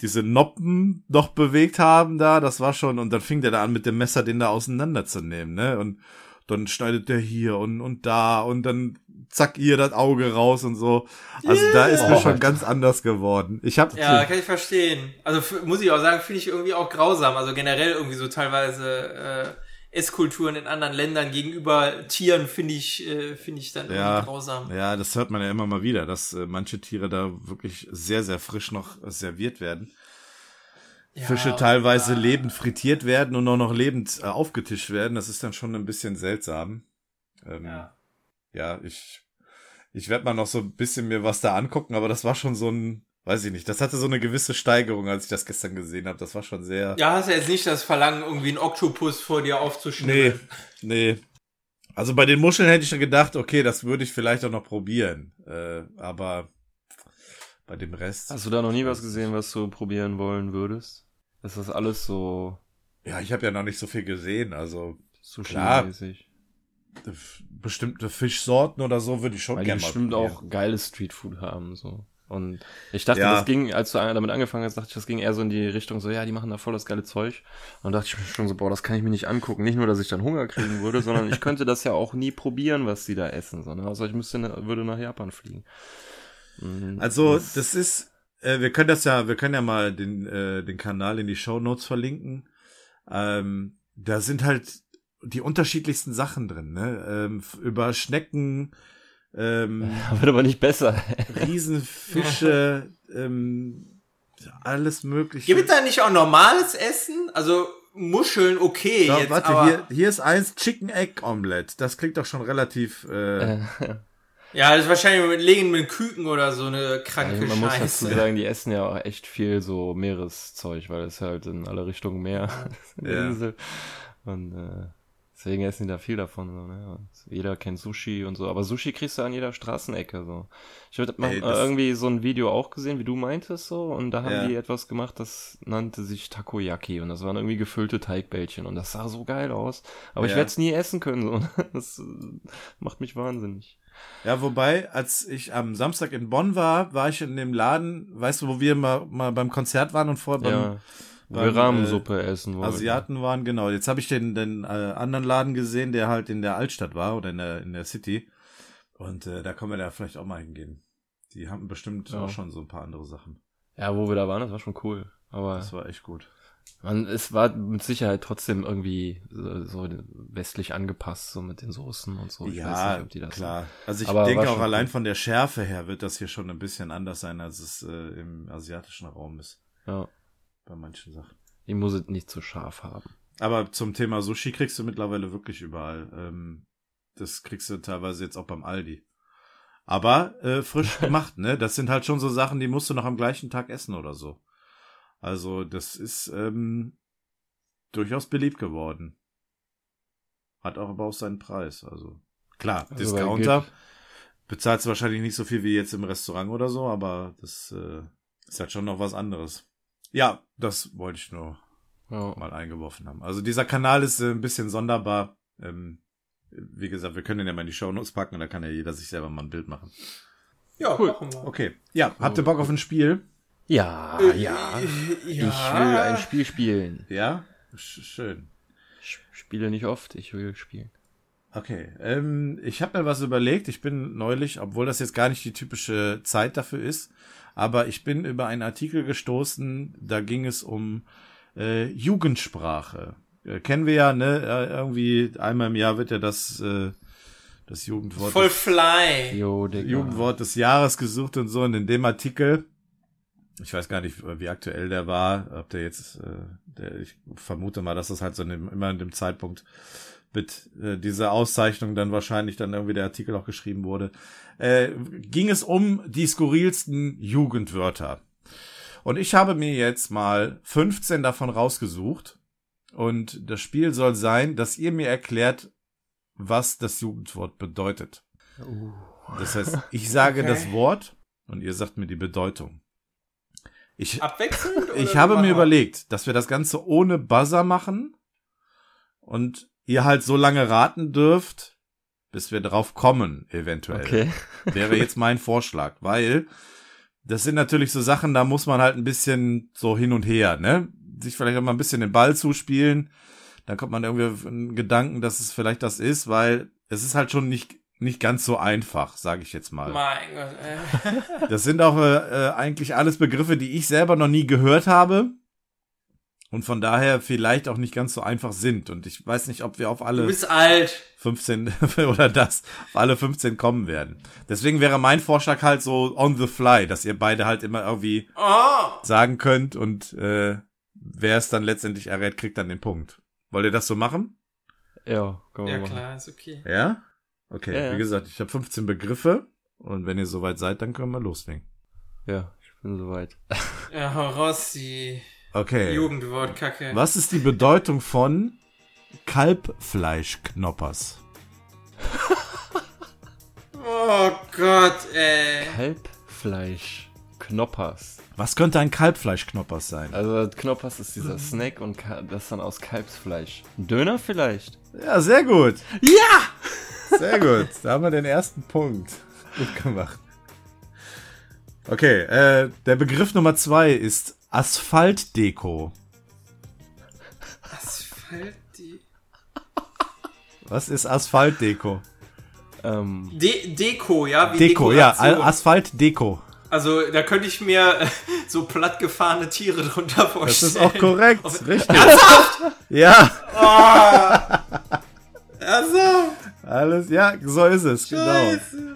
diese Noppen noch bewegt haben da, das war schon, und dann fing der da an mit dem Messer den da auseinanderzunehmen, ne? Und dann schneidet der hier und, und da und dann zack ihr das Auge raus und so. Also da ist mir Oh. schon ganz anders geworden. Ich habe Ja, kann ich verstehen. Also muss ich auch sagen, finde ich irgendwie auch grausam. Also generell irgendwie so teilweise äh, Esskulturen in anderen Ländern gegenüber Tieren finde ich, äh, finde ich dann Ja. grausam. Ja, das hört man ja immer mal wieder, dass äh, manche Tiere da wirklich sehr, sehr frisch noch serviert werden. Ja, Fische teilweise äh, lebend frittiert werden und auch noch lebend äh, aufgetischt werden. Das ist dann schon ein bisschen seltsam. Ähm, ja. Ja. ich, ich werde mal noch so ein bisschen mir was da angucken, aber das war schon so ein, weiß ich nicht, das hatte so eine gewisse Steigerung, als ich das gestern gesehen habe. Das war schon sehr. Ja, hast du jetzt nicht das Verlangen, irgendwie einen Oktopus vor dir aufzuschneiden. Nee, nee. Also bei den Muscheln hätte ich schon gedacht, okay, das würde ich vielleicht auch noch probieren. Äh, aber bei dem Rest. Hast du da noch nie was gesehen, was du probieren wollen würdest? Ist das alles so Ja, ich habe ja noch nicht so viel gesehen. Also Sushi-mäßig? bestimmte Fischsorten oder so würde ich schon Weil die gerne mal bestimmt probieren. auch geiles Streetfood haben, so. Und ich dachte, Ja. das ging, als du damit angefangen hast, dachte ich, das ging eher so in die Richtung, so, ja, die machen da voll das geile Zeug. Und dachte ich mir schon so, boah, das kann ich mir nicht angucken. Nicht nur, dass ich dann Hunger kriegen würde, sondern ich könnte das ja auch nie probieren, was die da essen, sondern also ich müsste, würde nach Japan fliegen. Mhm. Also das ist, äh, wir können das ja, wir können ja mal den äh, den Kanal in die Show Notes verlinken. Ähm, da sind halt die unterschiedlichsten Sachen drin, ne? Ähm, über Schnecken, ähm, wird aber nicht besser. Riesenfische, ähm, alles mögliche. Gibt es da nicht auch normales Essen? Also Muscheln, okay, Da, jetzt warte, aber... hier, hier ist eins Chicken Egg Omelette. Das klingt doch schon relativ. Äh, Äh, Ja, das ist wahrscheinlich mit Legen mit Küken oder so eine kranke Also man muss dazu Scheiße. sagen, die essen ja auch echt viel so Meereszeug, weil es halt in alle Richtungen Meer ist, Ja. Insel. Und äh, deswegen essen die da viel davon. So, ne? Jeder kennt Sushi und so, aber Sushi kriegst du an jeder Straßenecke. so. Ich habe äh, irgendwie so ein Video auch gesehen, wie du meintest so, und da haben Ja. die etwas gemacht, das nannte sich Takoyaki und das waren irgendwie gefüllte Teigbällchen und das sah so geil aus. Aber ich Ja. werde es nie essen können. So. Das äh, macht mich wahnsinnig. Ja, wobei, als ich am Samstag in Bonn war, war ich in dem Laden, weißt du, wo wir mal, mal beim Konzert waren und vorher beim ja, wir beim, Rahmensuppe essen wollten. Asiaten waren, genau. Jetzt habe ich den, den äh, anderen Laden gesehen, der halt in der Altstadt war oder in der, in der City. Und äh, da können wir da vielleicht auch mal hingehen. Die haben bestimmt Ja. auch schon so ein paar andere Sachen. Ja, wo wir da waren, das war schon cool. Aber Das war echt gut. man, es war mit Sicherheit trotzdem irgendwie so, so westlich angepasst, so mit den Soßen und so. Ich ja, weiß nicht, ob die das klar. Also ich Aber denke auch allein cool. von der Schärfe her wird das hier schon ein bisschen anders sein, als es äh, im asiatischen Raum ist. Ja, Bei manchen Sachen. die muss es nicht zu scharf haben. Aber zum Thema Sushi kriegst du mittlerweile wirklich überall. Ähm, das kriegst du teilweise jetzt auch beim Aldi. Aber äh, frisch gemacht, ne? Das sind halt schon so Sachen, die musst du noch am gleichen Tag essen oder so. Also das ist ähm, durchaus beliebt geworden. Hat auch aber auch seinen Preis. Also klar, Also, Discounter bezahlst du wahrscheinlich nicht so viel wie jetzt im Restaurant oder so, aber das äh, ist halt schon noch was anderes. Ja, das wollte ich nur Ja. mal eingeworfen haben. Also dieser Kanal ist äh, ein bisschen sonderbar. Ähm, wie gesagt, wir können den ja mal in die Shownotes packen und da kann ja jeder sich selber mal ein Bild machen. Ja, Cool. machen wir. Okay. Ja, habt ihr Bock auf ein Spiel? Ja, Äh, ja. ja. Ich will ein Spiel spielen. Ja? Sch schön. Ich spiele nicht oft, ich will spielen. Okay. Ähm, ich habe mir was überlegt. Ich bin neulich, obwohl das jetzt gar nicht die typische Zeit dafür ist, aber ich bin über einen Artikel gestoßen, da ging es um äh, Jugendsprache. Äh, kennen wir ja, ne? Äh, irgendwie einmal im Jahr wird ja das, äh, das Jugendwort Voll des- fly. Jo. Jugendwort des Jahres gesucht und so. Und in dem Artikel, ich weiß gar nicht, wie aktuell der war, ob der jetzt, äh, der, ich vermute mal, dass das halt so in dem, immer in dem Zeitpunkt mit äh, dieser Auszeichnung dann wahrscheinlich dann irgendwie der Artikel auch geschrieben wurde, äh, ging es um die skurrilsten Jugendwörter. Und ich habe mir jetzt mal 15 davon rausgesucht. Und das Spiel soll sein, dass ihr mir erklärt, was das Jugendwort bedeutet. Uh. Das heißt, ich sage Okay. das Wort und ihr sagt mir die Bedeutung. Ich, Abwechselnd? ich habe mir überlegt, dass wir das Ganze ohne Buzzer machen und ihr halt so lange raten dürft, bis wir drauf kommen, eventuell. Okay. Wäre jetzt mein Vorschlag, weil das sind natürlich so Sachen, da muss man halt ein bisschen so hin und her, ne? Sich vielleicht auch mal ein bisschen den Ball zuspielen. Dann kommt man irgendwie auf einen Gedanken, dass es vielleicht das ist, weil es ist halt schon nicht, nicht ganz so einfach, sage ich jetzt mal. Mein Gott, ey. Das sind auch äh, äh, eigentlich alles Begriffe, die ich selber noch nie gehört habe und von daher vielleicht auch nicht ganz so einfach sind. Und ich weiß nicht, ob wir auf Du alle bist alt. 15 oder das, auf alle 15 kommen werden. Deswegen wäre mein Vorschlag halt so on the fly, dass ihr beide halt immer irgendwie Oh. sagen könnt und äh, wer es dann letztendlich errät, kriegt dann den Punkt. Wollt ihr das so machen? Ja, komm Ja mal. klar, ist okay. Ja? Okay, Ja, ja. wie gesagt, ich habe 15 Begriffe und wenn ihr soweit seid, dann können wir loslegen. Ja, ich bin soweit. Ja, die Okay. Jugendwortkacke. Was ist die Bedeutung von Kalbfleischknoppers? Oh Gott, ey. Kalbfleisch. Knoppers. Was könnte ein Kalbfleischknoppers sein? Also Knoppers ist dieser Snack und das dann aus Kalbsfleisch. Ein Döner vielleicht? Ja, sehr gut. Ja! Sehr gut. Da haben wir den ersten Punkt. Gut gemacht. Okay, äh, der Begriff Nummer zwei ist Asphaltdeko. Asphalt, die. Was ist Asphaltdeko? Ähm, De Deko, ja? Wie Deko, ja, Dekoration. Al- Asphaltdeko. Also, da könnte ich mir äh, so plattgefahrene Tiere drunter Das vorstellen. ist auch korrekt, Auf- richtig. Ja, Also, alles, ja, so ist es, genau. Scheiße.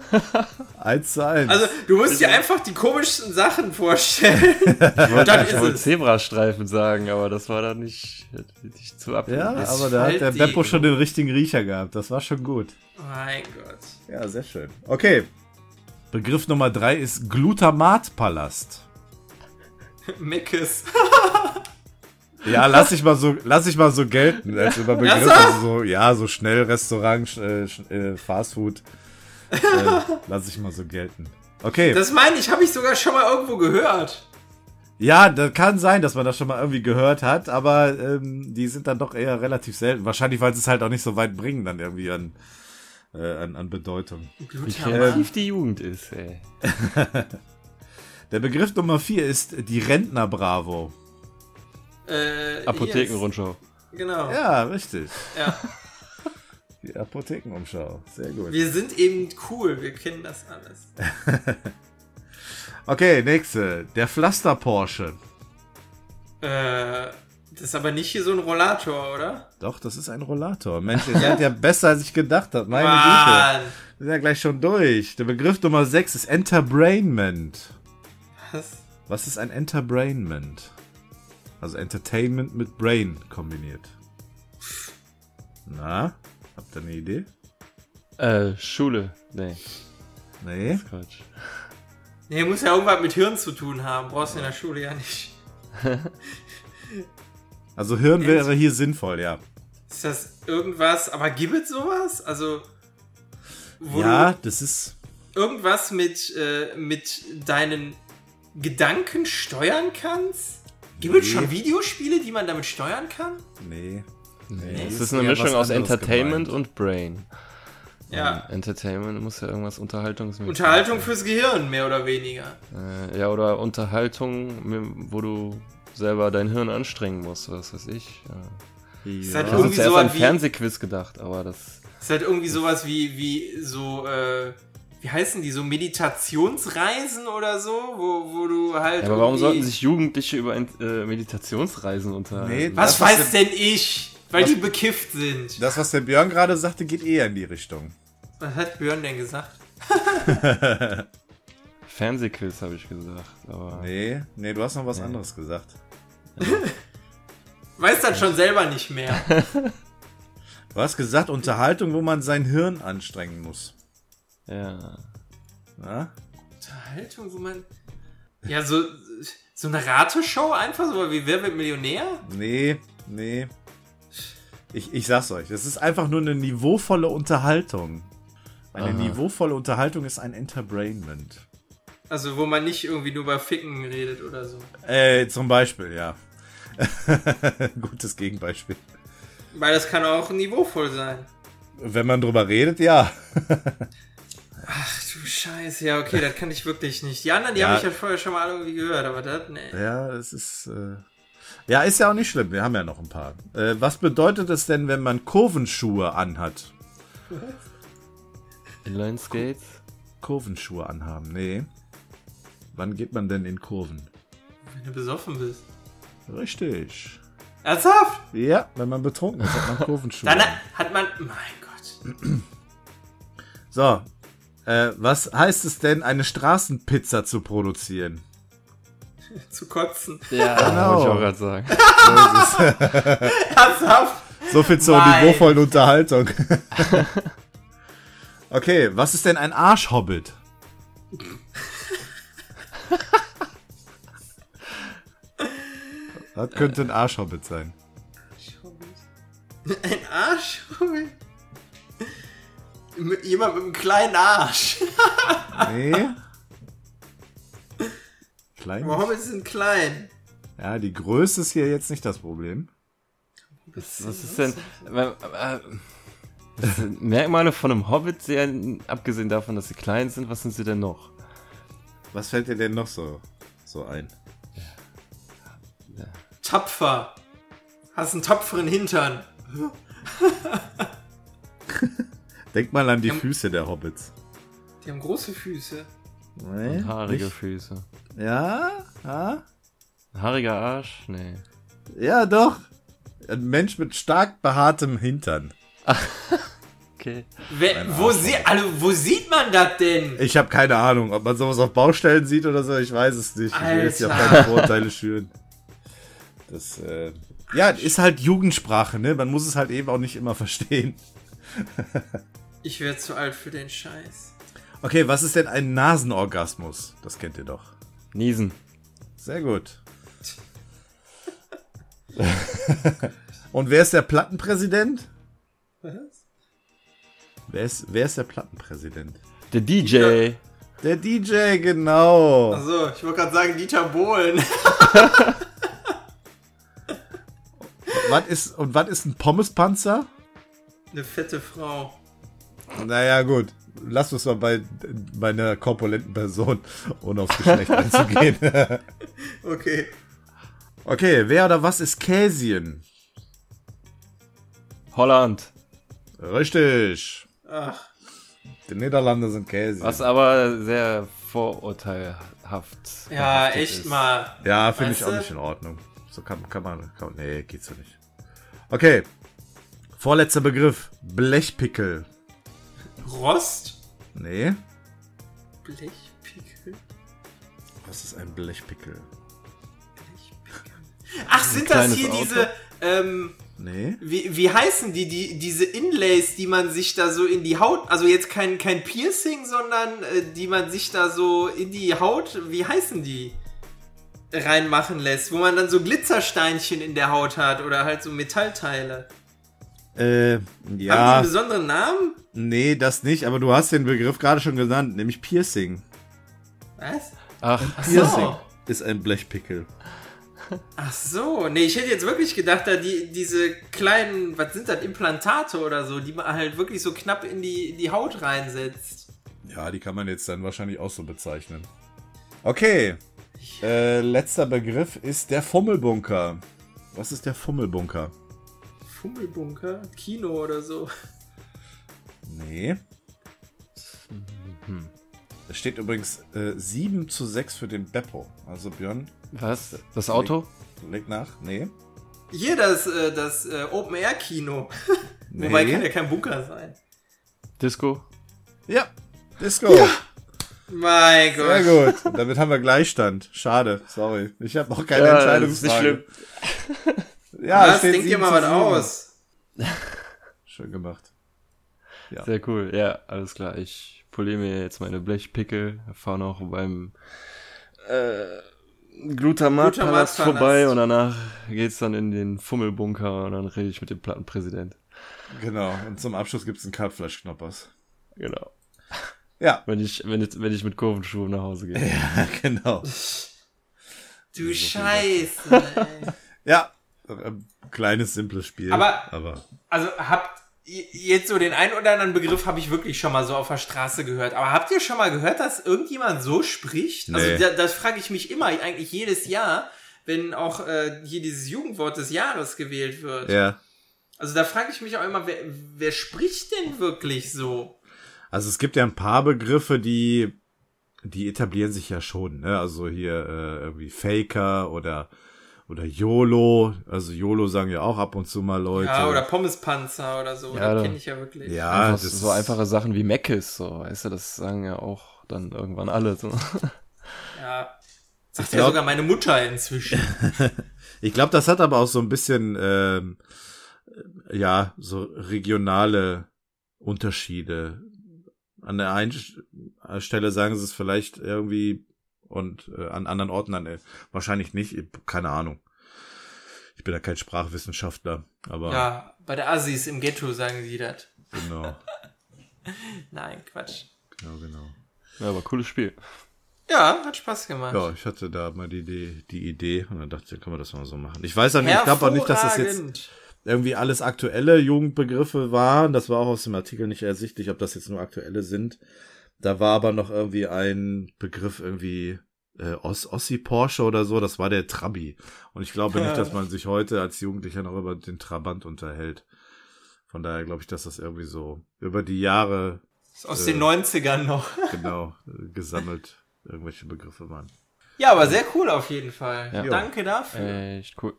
Eins zu eins. Also, du musst dir einfach die komischsten Sachen vorstellen. dann ich wollte es. Zebrastreifen sagen, aber das war dann nicht, nicht zu ab. ja, Asphaltdeko. aber da hat der Beppo schon den richtigen Riecher gehabt. Das war schon gut. Mein Gott. Ja, sehr schön. Okay. Begriff Nummer drei ist Glutamatpalast. Meckes. Ja, lass ich mal so, lass ich mal so gelten als Überbegriff. Also so, ja, so schnell Restaurant, sch- äh, sch- äh, Fastfood. Äh, lass ich mal so gelten. Okay. Das meine ich, habe ich sogar schon mal irgendwo gehört. ja, das kann sein, dass man das schon mal irgendwie gehört hat, aber ähm, die sind dann doch eher relativ selten. Wahrscheinlich, weil sie es halt auch nicht so weit bringen, dann irgendwie an, äh, an, an Bedeutung. Wie kreativ die Jugend ist, ey. Der Begriff Nummer vier ist die Rentner-Bravo. Äh, Apothekenrundschau. yes. Genau. Ja, richtig. Ja. Die Apothekenumschau. Sehr gut. Wir sind eben cool, wir kennen das alles. Okay, nächste. Der Pflaster-Porsche. Äh, das ist aber nicht hier so ein Rollator, oder? Doch, das ist ein Rollator. Mensch, ihr seid ja besser, als ich gedacht habe. Meine Güte. Mann. Wir sind ja gleich schon durch. Der Begriff Nummer 6 ist Enterbrainment. Was? Was ist ein Enterbrainment? Also Entertainment mit Brain kombiniert. Na, habt ihr eine Idee? Äh, Schule. Nee, Nee? Quatsch. Nee, muss ja irgendwas mit Hirn zu tun haben. Brauchst du in der Schule ja nicht. Also Hirn wäre hier sinnvoll, ja. Ist das irgendwas, aber gibt es sowas? Also, wo Ja, das ist. irgendwas mit, äh, mit deinen Gedanken steuern kannst? Gibt es Nee. schon Videospiele, die man damit steuern kann? Nee. Nee, es ist ist eine Mischung aus Entertainment gemeint. und Brain. Ja. Und Entertainment muss ja irgendwas Unterhaltungsmäßiges Unterhaltung sein. fürs Gehirn, mehr oder weniger. Äh, ja, oder Unterhaltung, wo du selber dein Hirn anstrengen musst, was weiß ich. Ja. Ist Ja. halt Ich habe irgendwie zuerst so an Fernsehquiz gedacht, aber das. ist halt irgendwie sowas wie, wie so, äh, wie heißen die, so Meditationsreisen oder so, wo, wo du halt. Ja, aber warum sollten sich Jugendliche über äh, Meditationsreisen unterhalten? Nee, Was weiß denn ich? Weil Was- die bekifft sind. Das, was der Björn gerade sagte, geht eher in die Richtung. Was hat Björn denn gesagt? Fernsehquiz habe ich gesagt, aber Nee, nee, du hast noch was anderes gesagt. Weiß das schon selber nicht mehr. Du hast gesagt, Unterhaltung, wo man sein Hirn anstrengen muss. Ja. Na? Unterhaltung, wo man. Ja, so, so eine Rateshow einfach, so wie Wer wird Millionär? Nee, nee. Ich, ich sag's euch, es ist einfach nur eine niveauvolle Unterhaltung. Eine Aha. niveauvolle Unterhaltung ist ein Enterbrainment. Also, wo man nicht irgendwie nur über Ficken redet oder so. Äh, zum Beispiel, ja. Gutes Gegenbeispiel. Weil das kann auch niveauvoll sein. Wenn man drüber redet, ja. Ach du Scheiße, ja, okay, das kann ich wirklich nicht. Die anderen, die Ja. habe ich ja vorher schon mal irgendwie gehört, aber das, nee. Ja, es ist. Äh ja, ist ja auch nicht schlimm. Wir haben ja noch ein paar. Äh, was bedeutet es denn, wenn man Kurvenschuhe anhat? Inline Skates? Kurvenschuhe anhaben? Nee. Wann geht man denn in Kurven? Wenn du besoffen bist. Richtig. Ernsthaft? Ja, wenn man betrunken ist, hat man Kurvenschuhe. Dann an. hat man. Mein Gott. So. Äh, was heißt es denn, eine Straßenpizza zu produzieren? Zu kotzen. Ja, Genau. wollte ich auch gerade sagen. Ernsthaft? So viel zur Mein. niveauvollen Unterhaltung. okay, was ist denn ein Arschhobbit? Das könnte ein Arschhobbit sein. Ein Arschhobbit? Mit- Jemand mit einem kleinen Arsch. Nee. Klein. Hobbits sind klein. Ja, die Größe ist hier jetzt nicht das Problem. Was, was ist denn. Äh, äh, Merkmale von einem Hobbit, sehr, abgesehen davon, dass sie klein sind, was sind sie denn noch? Was fällt dir denn noch so, so ein? Tapfer. Hast einen tapferen Hintern. Denk mal an die Ja. Füße der Hobbits. Die haben große Füße. Nee, Und haarige nicht? Füße. Ja? Ein haariger Arsch? Nee. Ja, doch. Ein Mensch mit stark behaartem Hintern. Okay. Wer, wo, sie, also, wo sieht man das denn? Ich habe keine Ahnung, ob man sowas auf Baustellen sieht oder so, ich weiß es nicht. Ich will jetzt ja Alter. keine Vorurteile schüren. Das, äh, ja, ist halt Jugendsprache, ne? Man muss es halt eben auch nicht immer verstehen. Ich werde zu alt für den Scheiß. Okay, was ist denn ein Nasenorgasmus? Das kennt ihr doch. Niesen. Sehr gut. Und wer ist der Plattenpräsident? Was? Wer ist, wer ist der Plattenpräsident? Der DJ. Der DJ, genau. Achso, ich wollte gerade sagen Dieter Bohlen. Was ist, und was ist ein Pommespanzer? Eine fette Frau. Naja, gut. Lass uns mal bei, bei einer korpulenten Person, ohne aufs Geschlecht einzugehen. Okay. okay, wer oder was ist Käsien? Holland. Richtig. Ach, Die Niederlande sind Käsien. Was aber sehr vorurteilhaft. ja, echt ist. mal. Ja, finde ich auch nicht in Ordnung. So kann, kann man. Kann, nee, geht so nicht. Okay. Vorletzter Begriff. Blechpickel. Rost? Nee. Blechpickel? Was ist ein Blechpickel? Blechpickel. Ach, sind das hier Auto. diese, ähm, Nee. wie, wie heißen die, die, diese Inlays, die man sich da so in die Haut, also jetzt kein, kein Piercing, sondern äh, die man sich da so in die Haut, wie heißen die? reinmachen lässt, wo man dann so Glitzersteinchen in der Haut hat oder halt so Metallteile. Äh, Haben die ja. einen besonderen Namen? Nee, das nicht, aber du hast den Begriff gerade schon genannt, nämlich Piercing. Was? Ach, Ach Piercing so. ist ein Blechpickel. Ach so, nee, ich hätte jetzt wirklich gedacht, da die, diese kleinen, was sind das, Implantate oder so, die man halt wirklich so knapp in die, in die Haut reinsetzt. Ja, die kann man jetzt dann wahrscheinlich auch so bezeichnen. Okay. Äh, letzter Begriff ist der Fummelbunker. Was ist der Fummelbunker? Fummelbunker? Kino oder so. Nee. Es steht übrigens äh, 7 zu 6 für den Beppo. Also Björn, was? Das Auto? leg nach. Nee. Hier das, äh, das äh, Open-Air-Kino. nee. Wobei kann ja kein Bunker sein. Disco? Ja, Disco. Mein Sehr Gott. gut. Damit haben wir Gleichstand. Schade, sorry. Ich habe noch keine Ja, Entscheidungsfrage. ist nicht schlimm. Ja, Was? steht Denk dir 7 mal was 7. aus. Schön gemacht. Sehr cool. Ja, alles klar. Ich poliere mir jetzt meine Blechpickel, fahre noch beim äh, Glutamatpalast Glutamatpalast. vorbei und danach geht's dann in den Fummelbunker und dann rede ich mit dem Plattenpräsident. Genau. Und zum Abschluss gibt's einen Kalbfleischknoppers. Genau. Ja. Wenn ich, wenn ich, wenn ich mit Kurvenschuhen nach Hause gehe. Ja, genau. Du Scheiße. ey. Ja. Äh, Kleines, simples Spiel. Aber- aber Also habt ihr jetzt so den einen oder anderen Begriff habe ich wirklich schon mal so auf der Straße gehört. Aber habt ihr schon mal gehört, dass irgendjemand so spricht? Nee. Also da, das frage ich mich immer, eigentlich jedes Jahr, wenn auch äh, hier dieses Jugendwort des Jahres gewählt wird. ja. Also da frage ich mich auch immer, wer, wer spricht denn wirklich so? Also es gibt ja ein paar Begriffe, die die etablieren sich ja schon, ne? Also hier äh, irgendwie Faker oder oder YOLO, also YOLO sagen ja auch ab und zu mal Leute. Ja, oder Pommespanzer oder so. Ja, das da- kenne ich ja wirklich. Ja, Einfach das so einfache Sachen wie Meckes, so, weißt du, das sagen ja auch dann irgendwann alle. So. Ja. Sagt Ich ja glaub- sogar meine Mutter inzwischen. Ich glaube, das hat aber auch so ein bisschen, ähm, ja, so regionale Unterschiede. An der einen Stelle sagen sie es vielleicht irgendwie und äh, an anderen Orten dann äh, wahrscheinlich nicht. Keine Ahnung. bin ja kein Sprachwissenschaftler, aber Ja, bei der Assis im Ghetto sagen sie das. genau, Nein, Quatsch. genau, genau. Ja, aber cooles Spiel. Ja, hat Spaß gemacht. Ja, ich hatte da mal die Idee, die Idee und dann dachte ich, können wir das mal so machen. Ich weiß auch nicht, ich glaube auch nicht, dass das jetzt irgendwie alles aktuelle Jugendbegriffe waren. Das war auch aus dem Artikel nicht ersichtlich, ob das jetzt nur aktuelle sind. Da war aber noch irgendwie ein Begriff irgendwie äh, Os Ossi Porsche oder so, das war der Trabi. Und ich glaube nicht, dass man sich heute als Jugendlicher noch über den Trabant unterhält. Von daher glaube ich, dass das irgendwie so über die Jahre Ist aus Äh. den 90ern noch. genau äh, gesammelt irgendwelche Begriffe waren. Ja, aber sehr cool auf jeden Fall. Ja. Danke dafür. Echt cool.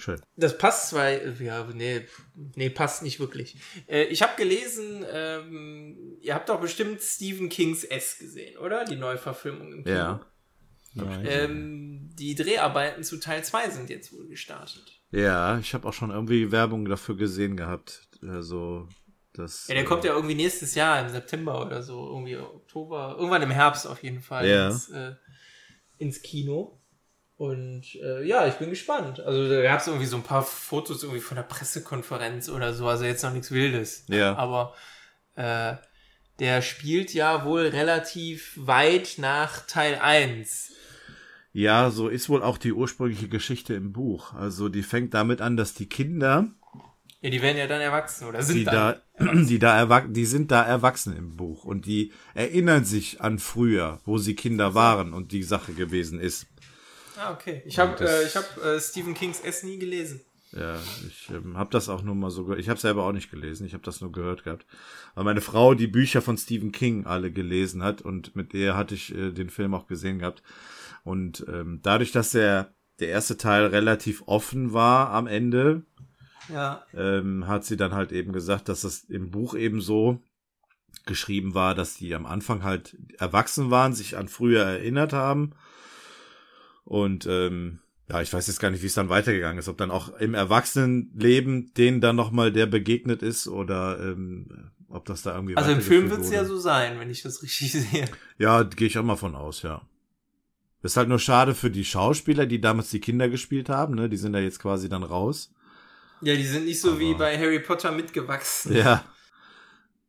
Schön. Das passt zwar, ja, nee, nee, passt nicht wirklich. Äh, ich habe gelesen, ähm, ihr habt doch bestimmt Stephen Kings S gesehen, oder? Die Neuverfilmung im Kino. Ja. Ähm, die Dreharbeiten zu Teil 2 sind jetzt wohl gestartet. Ja, ich habe auch schon irgendwie Werbung dafür gesehen gehabt. Also, das. Ja, der äh, kommt ja irgendwie nächstes Jahr im September oder so, irgendwie Oktober, irgendwann im Herbst auf jeden Fall Ja. ins, äh, ins Kino. Und äh, ja, ich bin gespannt. Also da gab es irgendwie so ein paar Fotos irgendwie von der Pressekonferenz oder so, also jetzt noch nichts Wildes. Ja. Aber äh, der spielt ja wohl relativ weit nach Teil 1. Ja, so ist wohl auch die ursprüngliche Geschichte im Buch. Also, die fängt damit an, dass die Kinder, Ja, die werden ja dann erwachsen oder sind die da, die da erwachsen, die sind da erwachsen im Buch und die erinnern sich an früher, wo sie Kinder waren und die Sache gewesen ist. Ah, okay. Ich habe äh, ich hab, äh, Stephen Kings S nie gelesen. Ja, ich ähm, habe das auch nur mal so gehört. Ich habe selber auch nicht gelesen, ich habe das nur gehört gehabt. Weil meine Frau die Bücher von Stephen King alle gelesen hat und mit der hatte ich äh, den Film auch gesehen gehabt. Und ähm, dadurch, dass der, der erste Teil relativ offen war am Ende, Ja. ähm, hat sie dann halt eben gesagt, dass das im Buch eben so geschrieben war, dass die am Anfang halt erwachsen waren, sich an früher erinnert haben. Und ähm, ja, ich weiß jetzt gar nicht, wie es dann weitergegangen ist, ob dann auch im Erwachsenenleben denen dann nochmal der begegnet ist oder ähm, ob das da irgendwie Also im Film wird es ja so sein, wenn ich das richtig sehe. Ja, gehe ich auch mal von aus, ja. Ist halt nur schade für die Schauspieler, die damals die Kinder gespielt haben, ne? Die sind da jetzt quasi dann raus. Ja, die sind nicht so wie Aber- bei Harry Potter mitgewachsen. Ja.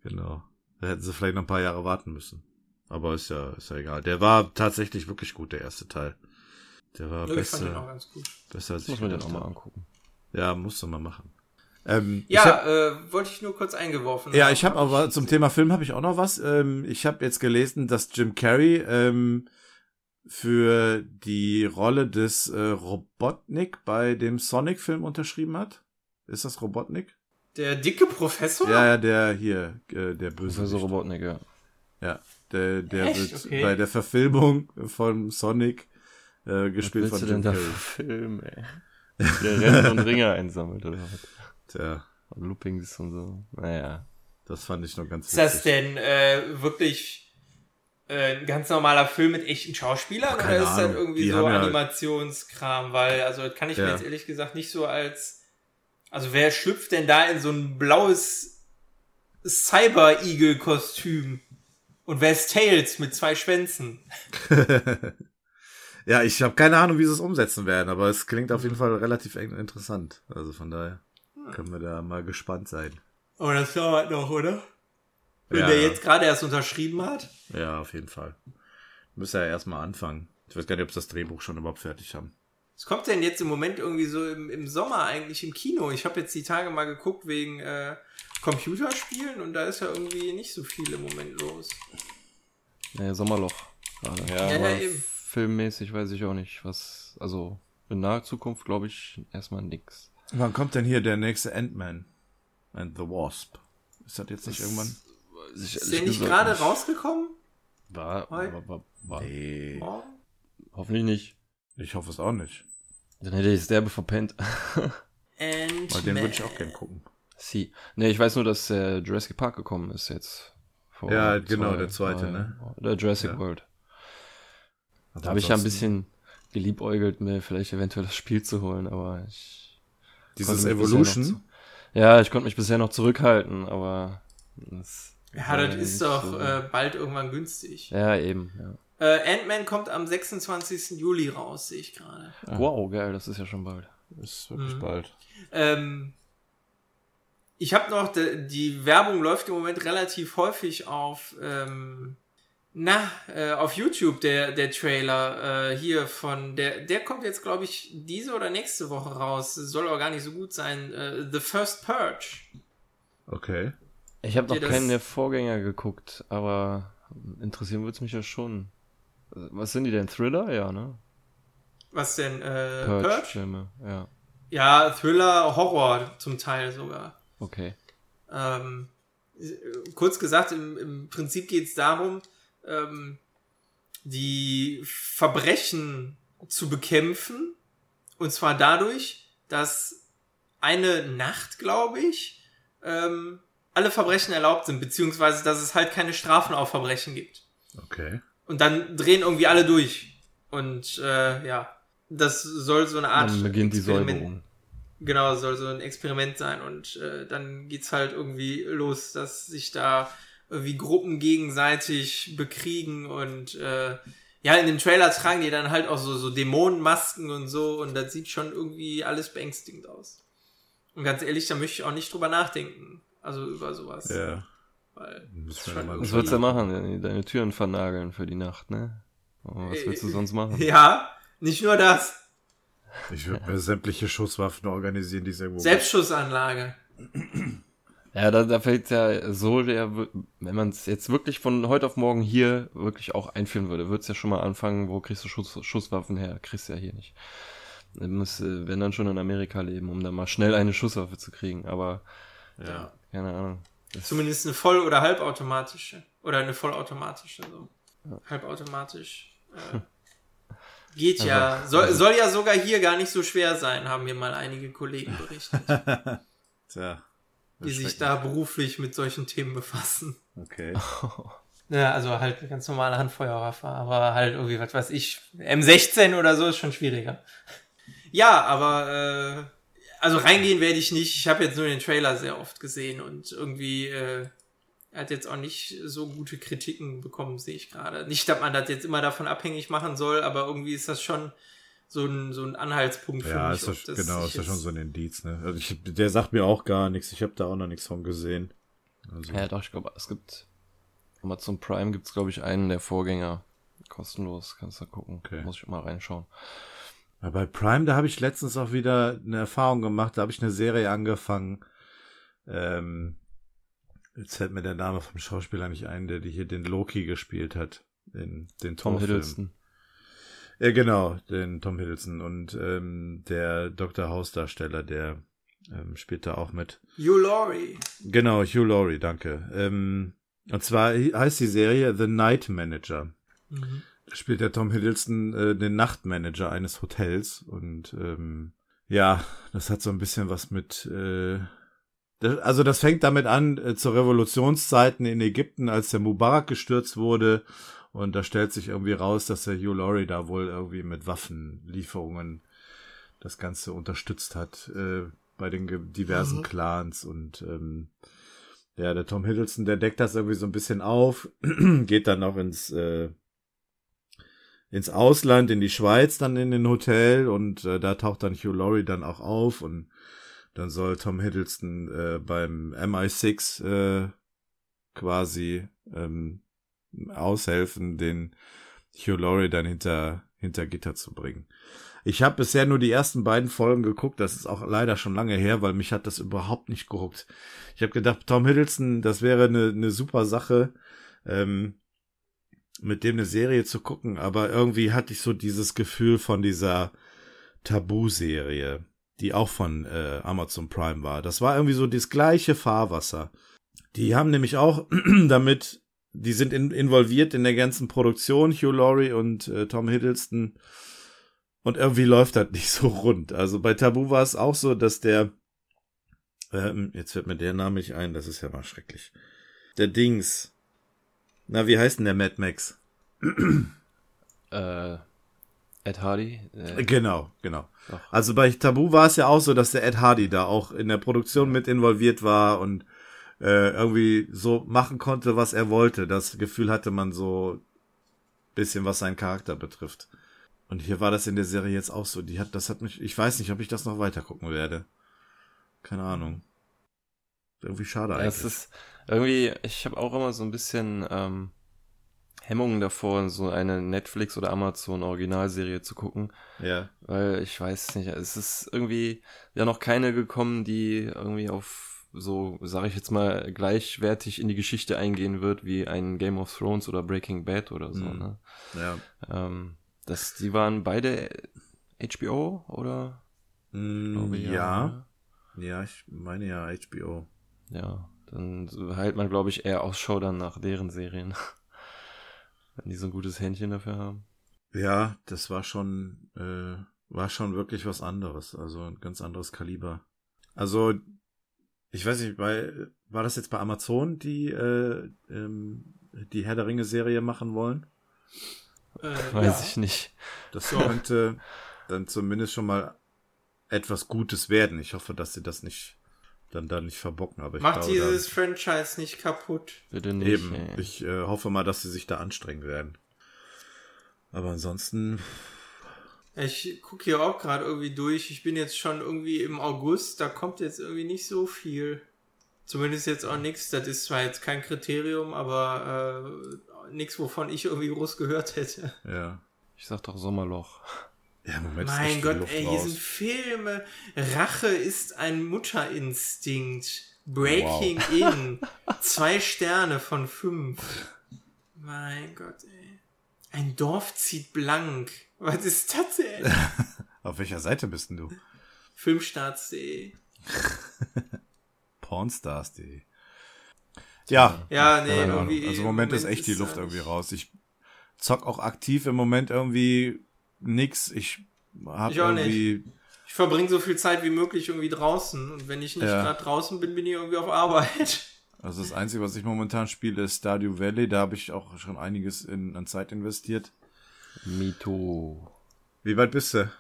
Genau. Da hätten sie vielleicht noch ein paar Jahre warten müssen. Aber ist ja, ist ja egal. Der war tatsächlich wirklich gut, der erste Teil. Der war Ja, ich fand den auch besser, ganz gut. besser als Das muss ich man dann gedacht auch mal habe. angucken. Ja, musst du mal machen. Ähm, ich hab, Ja, äh, wollte ich nur kurz eingeworfen ja, haben. ich habe aber zum Thema Film habe ich auch noch was. Ähm, ich habe jetzt gelesen, dass Jim Carrey ähm, für die Rolle des äh, Robotnik bei dem Sonic-Film unterschrieben hat. Ist das Robotnik? Der dicke Professor? Ja, ja, der hier, äh, der böse. Professor Robotnik, ja. Ja, der, der Echt? wird Okay. bei der Verfilmung von Sonic äh, gespielt von Jim Carrey. Film, ey? Der rennt und Ringe einsammelt, oder was? Tja, Und Loopings und so. Naja. das fand ich noch ganz Ist das witzig. denn äh, wirklich äh, ein ganz normaler Film mit echten Schauspielern Keine oder ist das irgendwie Die so ja- Animationskram? Weil, also das kann ich mir Ja. jetzt ehrlich gesagt nicht so als. Also wer schlüpft denn da in so ein blaues Cyber-Eagle-Kostüm? Und wer ist Tails mit zwei Schwänzen? ja, ich habe keine Ahnung, wie sie es umsetzen werden, aber es klingt auf jeden Fall relativ eng- interessant. Also von daher können wir da mal gespannt sein. Aber das dauert noch, oder? Wenn Ja. der jetzt gerade erst unterschrieben hat? Ja, auf jeden Fall. Müssen ja erstmal anfangen. Ich weiß gar nicht, ob sie das Drehbuch schon überhaupt fertig haben. Was kommt denn jetzt im Moment irgendwie so im, im Sommer eigentlich im Kino? Ich habe jetzt die Tage mal geguckt wegen äh, Computerspielen und da ist ja irgendwie nicht so viel im Moment los. Naja, Sommerloch gerade. Ja, ja, aber eben. Filmmäßig weiß ich auch nicht, was. Also in naher Zukunft glaube ich erstmal nix. Wann kommt denn hier der nächste Ant-Man and the Wasp? Ist das jetzt nicht irgendwann? Ist der nicht gerade rausgekommen? War, war, war, war. Nee. Hoffentlich nicht. Ich hoffe es auch nicht. Dann hätte ich das Derbe verpennt. Weil den würde ich auch gern gucken. Sie. Ne, ich weiß nur, dass äh, Jurassic Park gekommen ist jetzt. Vor Ja, genau, der zweite, ne? Der Jurassic Ja. World. Aber Da habe ich ja ein bisschen geliebäugelt, mir vielleicht eventuell das Spiel zu holen, aber ich. Dieses Evolution. zu- Ja, ich konnte mich bisher noch zurückhalten, aber. Das Ja, das ist nicht doch so- äh, bald irgendwann günstig. Ja, eben, ja. Äh, Ant-Man kommt am 26. Juli raus, sehe ich gerade. Wow, geil, das ist ja schon bald. Ist wirklich Mhm. bald. Ähm, ich habe noch, de, die Werbung läuft im Moment relativ häufig auf, ähm, na, äh, auf YouTube, der, der Trailer äh, hier von, der, der kommt jetzt, glaube ich, diese oder nächste Woche raus. Soll aber gar nicht so gut sein. Äh, The First Purge. Okay. Ich habe noch keinen der Vorgänger geguckt, aber interessieren würde es mich ja schon. Was sind die denn? Thriller? Ja, ne? Was denn? Äh, Purge? Purge-Filme, ja. Ja, Thriller, Horror zum Teil sogar. Okay. Ähm, äh, kurz gesagt, im, im Prinzip geht es darum, ähm, die Verbrechen zu bekämpfen. Und zwar dadurch, dass eine Nacht, glaube ich, ähm, alle Verbrechen erlaubt sind, beziehungsweise dass es halt keine Strafen auf Verbrechen gibt. Okay. Und dann drehen irgendwie alle durch. Und äh, ja, das soll so eine Art Dann beginnt die Säuberung. Genau, soll so ein Experiment sein und äh, dann geht's halt irgendwie los, dass sich da irgendwie Gruppen gegenseitig bekriegen und äh, ja, in dem Trailer tragen die dann halt auch so, so Dämonenmasken und so und das sieht schon irgendwie alles beängstigend aus. Und ganz ehrlich, da möchte ich auch nicht drüber nachdenken. Also über sowas. Ja. Weil, Was willst du machen? Deine Türen vernageln für die Nacht, ne? Oh, was willst du sonst machen? ja, nicht nur das. Ich würde mir sämtliche Schusswaffen organisieren, die es irgendwo Selbstschussanlage. Ja, da, da fällt ja so, der, wenn man es jetzt wirklich von heute auf morgen hier wirklich auch einführen würde, würde es ja schon mal anfangen, wo kriegst du Schuss, Schusswaffen her? Kriegst du ja hier nicht. Du musst, äh, wenn dann schon in Amerika leben, um dann mal schnell eine Schusswaffe zu kriegen, aber Ja. keine Ahnung. Das, Zumindest eine voll- oder halbautomatische. Oder eine vollautomatische, so. Halbautomatisch. Äh, geht ja. Soll, soll ja sogar hier gar nicht so schwer sein, haben mir mal einige Kollegen berichtet, Tja. Die sich da beruflich mit solchen Themen befassen. Okay. Ja, also halt eine ganz normale Handfeuerwaffe, aber halt irgendwie, was weiß ich, M16 oder so ist schon schwieriger. Ja, aber äh, also reingehen werde ich nicht. Ich habe jetzt nur den Trailer sehr oft gesehen und irgendwie äh, er hat jetzt auch nicht so gute Kritiken bekommen, sehe ich gerade. Nicht, dass man das jetzt immer davon abhängig machen soll, aber irgendwie ist das schon so ein, so ein Anhaltspunkt für Ja, mich. ist das, das genau, ist ja schon so ein Indiz, ne? Also ich, der sagt mir auch gar nichts. Ich habe da auch noch nichts von gesehen. Also, ja, doch, ich glaube, es gibt Amazon Prime gibt's glaube ich, einen der Vorgänger. Kostenlos, kannst du gucken. Okay. Muss ich mal reinschauen. Ja, bei Prime, da habe ich letztens auch wieder eine Erfahrung gemacht. Da habe ich eine Serie angefangen. Ähm, jetzt fällt mir der Name vom Schauspieler nicht ein, der die hier den Loki gespielt hat. Den, den Tom Torfilm. Hiddleston. Ja, genau, den Tom Hiddleston und ähm, der Dr. House-Darsteller, der ähm, spielt da auch mit. Hugh Laurie. Genau, Hugh Laurie, danke. Ähm, und zwar heißt die Serie The Night Manager. Mhm. Da spielt der Tom Hiddleston äh, den Nachtmanager eines Hotels und ähm, ja, das hat so ein bisschen was mit äh, das, also das fängt damit an äh, zu Revolutionszeiten in Ägypten, als der Mubarak gestürzt wurde und da stellt sich irgendwie raus, dass der Hugh Laurie da wohl irgendwie mit Waffenlieferungen das Ganze unterstützt hat äh, bei den diversen Mhm. Clans und ähm, ja, der Tom Hiddleston, der deckt das irgendwie so ein bisschen auf, geht dann auch ins äh, ins Ausland, in die Schweiz, dann in den Hotel und äh, da taucht dann Hugh Laurie dann auch auf und dann soll Tom Hiddleston äh, beim MI6 äh, quasi ähm, aushelfen, den Hugh Laurie dann hinter hinter Gitter zu bringen. Ich habe bisher nur die ersten beiden Folgen geguckt, das ist auch leider schon lange her, weil mich hat das überhaupt nicht gehuckt. Ich habe gedacht, Tom Hiddleston, das wäre eine, eine super Sache, ähm, mit dem eine Serie zu gucken, aber irgendwie hatte ich so dieses Gefühl von dieser Tabu-Serie, die auch von äh, Amazon Prime war. Das war irgendwie so das gleiche Fahrwasser. Die haben nämlich auch damit, die sind in, involviert in der ganzen Produktion, Hugh Laurie und äh, Tom Hiddleston. Und irgendwie läuft das nicht so rund. Also bei Tabu war es auch so, dass der, ähm, jetzt fällt mir der Name nicht ein, das ist ja mal schrecklich. Der Dings. Na, wie heißt denn der Mad Max? Äh, Ed Hardy. Äh, Genau, genau. Doch. Also bei Tabu war es ja auch so, dass der Ed Hardy da auch in der Produktion mit involviert war und äh, irgendwie so machen konnte, was er wollte. Das Gefühl hatte man so bisschen was seinen Charakter betrifft. Und hier war das in der Serie jetzt auch so. Die hat, das hat mich, ich weiß nicht, ob ich das noch weiter gucken werde. Keine Ahnung. Irgendwie schade Ja, eigentlich. es ist irgendwie, ich habe auch immer so ein bisschen ähm, Hemmungen davor, so eine Netflix- oder Amazon-Originalserie zu gucken, ja, weil ich weiß nicht, es ist irgendwie ja noch keine gekommen, die irgendwie auf so, sage ich jetzt mal, gleichwertig in die Geschichte eingehen wird, wie ein Game of Thrones oder Breaking Bad oder so, Mhm. ne? ja. Ähm, das, die waren beide HBO oder? Mm, Glaube, ja. ne? Ja, ich meine ja HBO. Ja, dann hält man, glaube ich, eher Ausschau dann nach deren Serien. Wenn die so ein gutes Händchen dafür haben. Ja, das war schon, äh, war schon wirklich was anderes. Also ein ganz anderes Kaliber. Also, ich weiß nicht, bei, war das jetzt bei Amazon, die, äh, ähm, die Herr der Ringe Serie machen wollen? Äh, Weiß ja. ich nicht. Das So. könnte dann zumindest schon mal etwas Gutes werden. Ich hoffe, dass sie das nicht, dann da nicht verbocken. Aber ich Macht glaube, dieses Franchise nicht kaputt. Bitte nicht. eben. ey. Ich äh, hoffe mal, dass sie sich da anstrengen werden. Aber ansonsten, Ich gucke hier auch gerade irgendwie durch. Ich bin jetzt schon irgendwie im August. Da kommt jetzt irgendwie nicht so viel. Zumindest jetzt auch nichts. Das ist zwar jetzt kein Kriterium, aber äh, nichts, wovon ich irgendwie groß gehört hätte. ja. Ich sag doch Sommerloch. Ja, Moment mein Gott, ey, hier sind Filme. Rache ist ein Mutterinstinkt. Breaking In. Zwei Sterne von fünf. Mein Gott, ey. Ein Dorf zieht blank. Was ist das denn? Auf welcher Seite bist denn du? Filmstarts.de. Pornstars.de. Ja, Ja, nee. Also im Moment ist echt die Luft irgendwie nicht- raus. Ich zock auch aktiv im Moment irgendwie nix. Ich hab Ich auch irgendwie, Ich verbringe so viel Zeit wie möglich irgendwie draußen. Und wenn ich nicht Ja. gerade draußen bin, bin ich irgendwie auf Arbeit. also das Einzige, was ich momentan spiele, ist Stardew Valley. Da habe ich auch schon einiges in, an Zeit investiert. Mito. Wie weit bist du?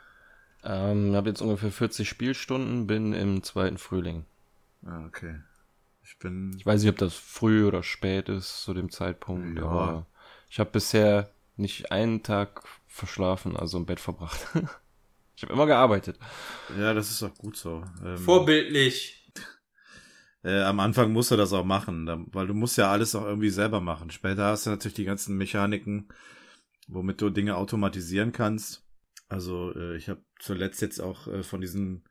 Ähm, habe jetzt ungefähr 40 Spielstunden, bin im zweiten Frühling. Ah, okay. Ich bin, Ich weiß nicht, ob das früh oder spät ist zu dem Zeitpunkt, Ja. aber ich habe bisher nicht einen Tag verschlafen, also im Bett verbracht. ich habe immer gearbeitet. ja, das ist auch gut so. Ähm, Vorbildlich. Äh, am Anfang musst du das auch machen, da, weil du musst ja alles auch irgendwie selber machen. Später hast du natürlich die ganzen Mechaniken, womit du Dinge automatisieren kannst. Also äh, ich habe zuletzt jetzt auch äh, von diesen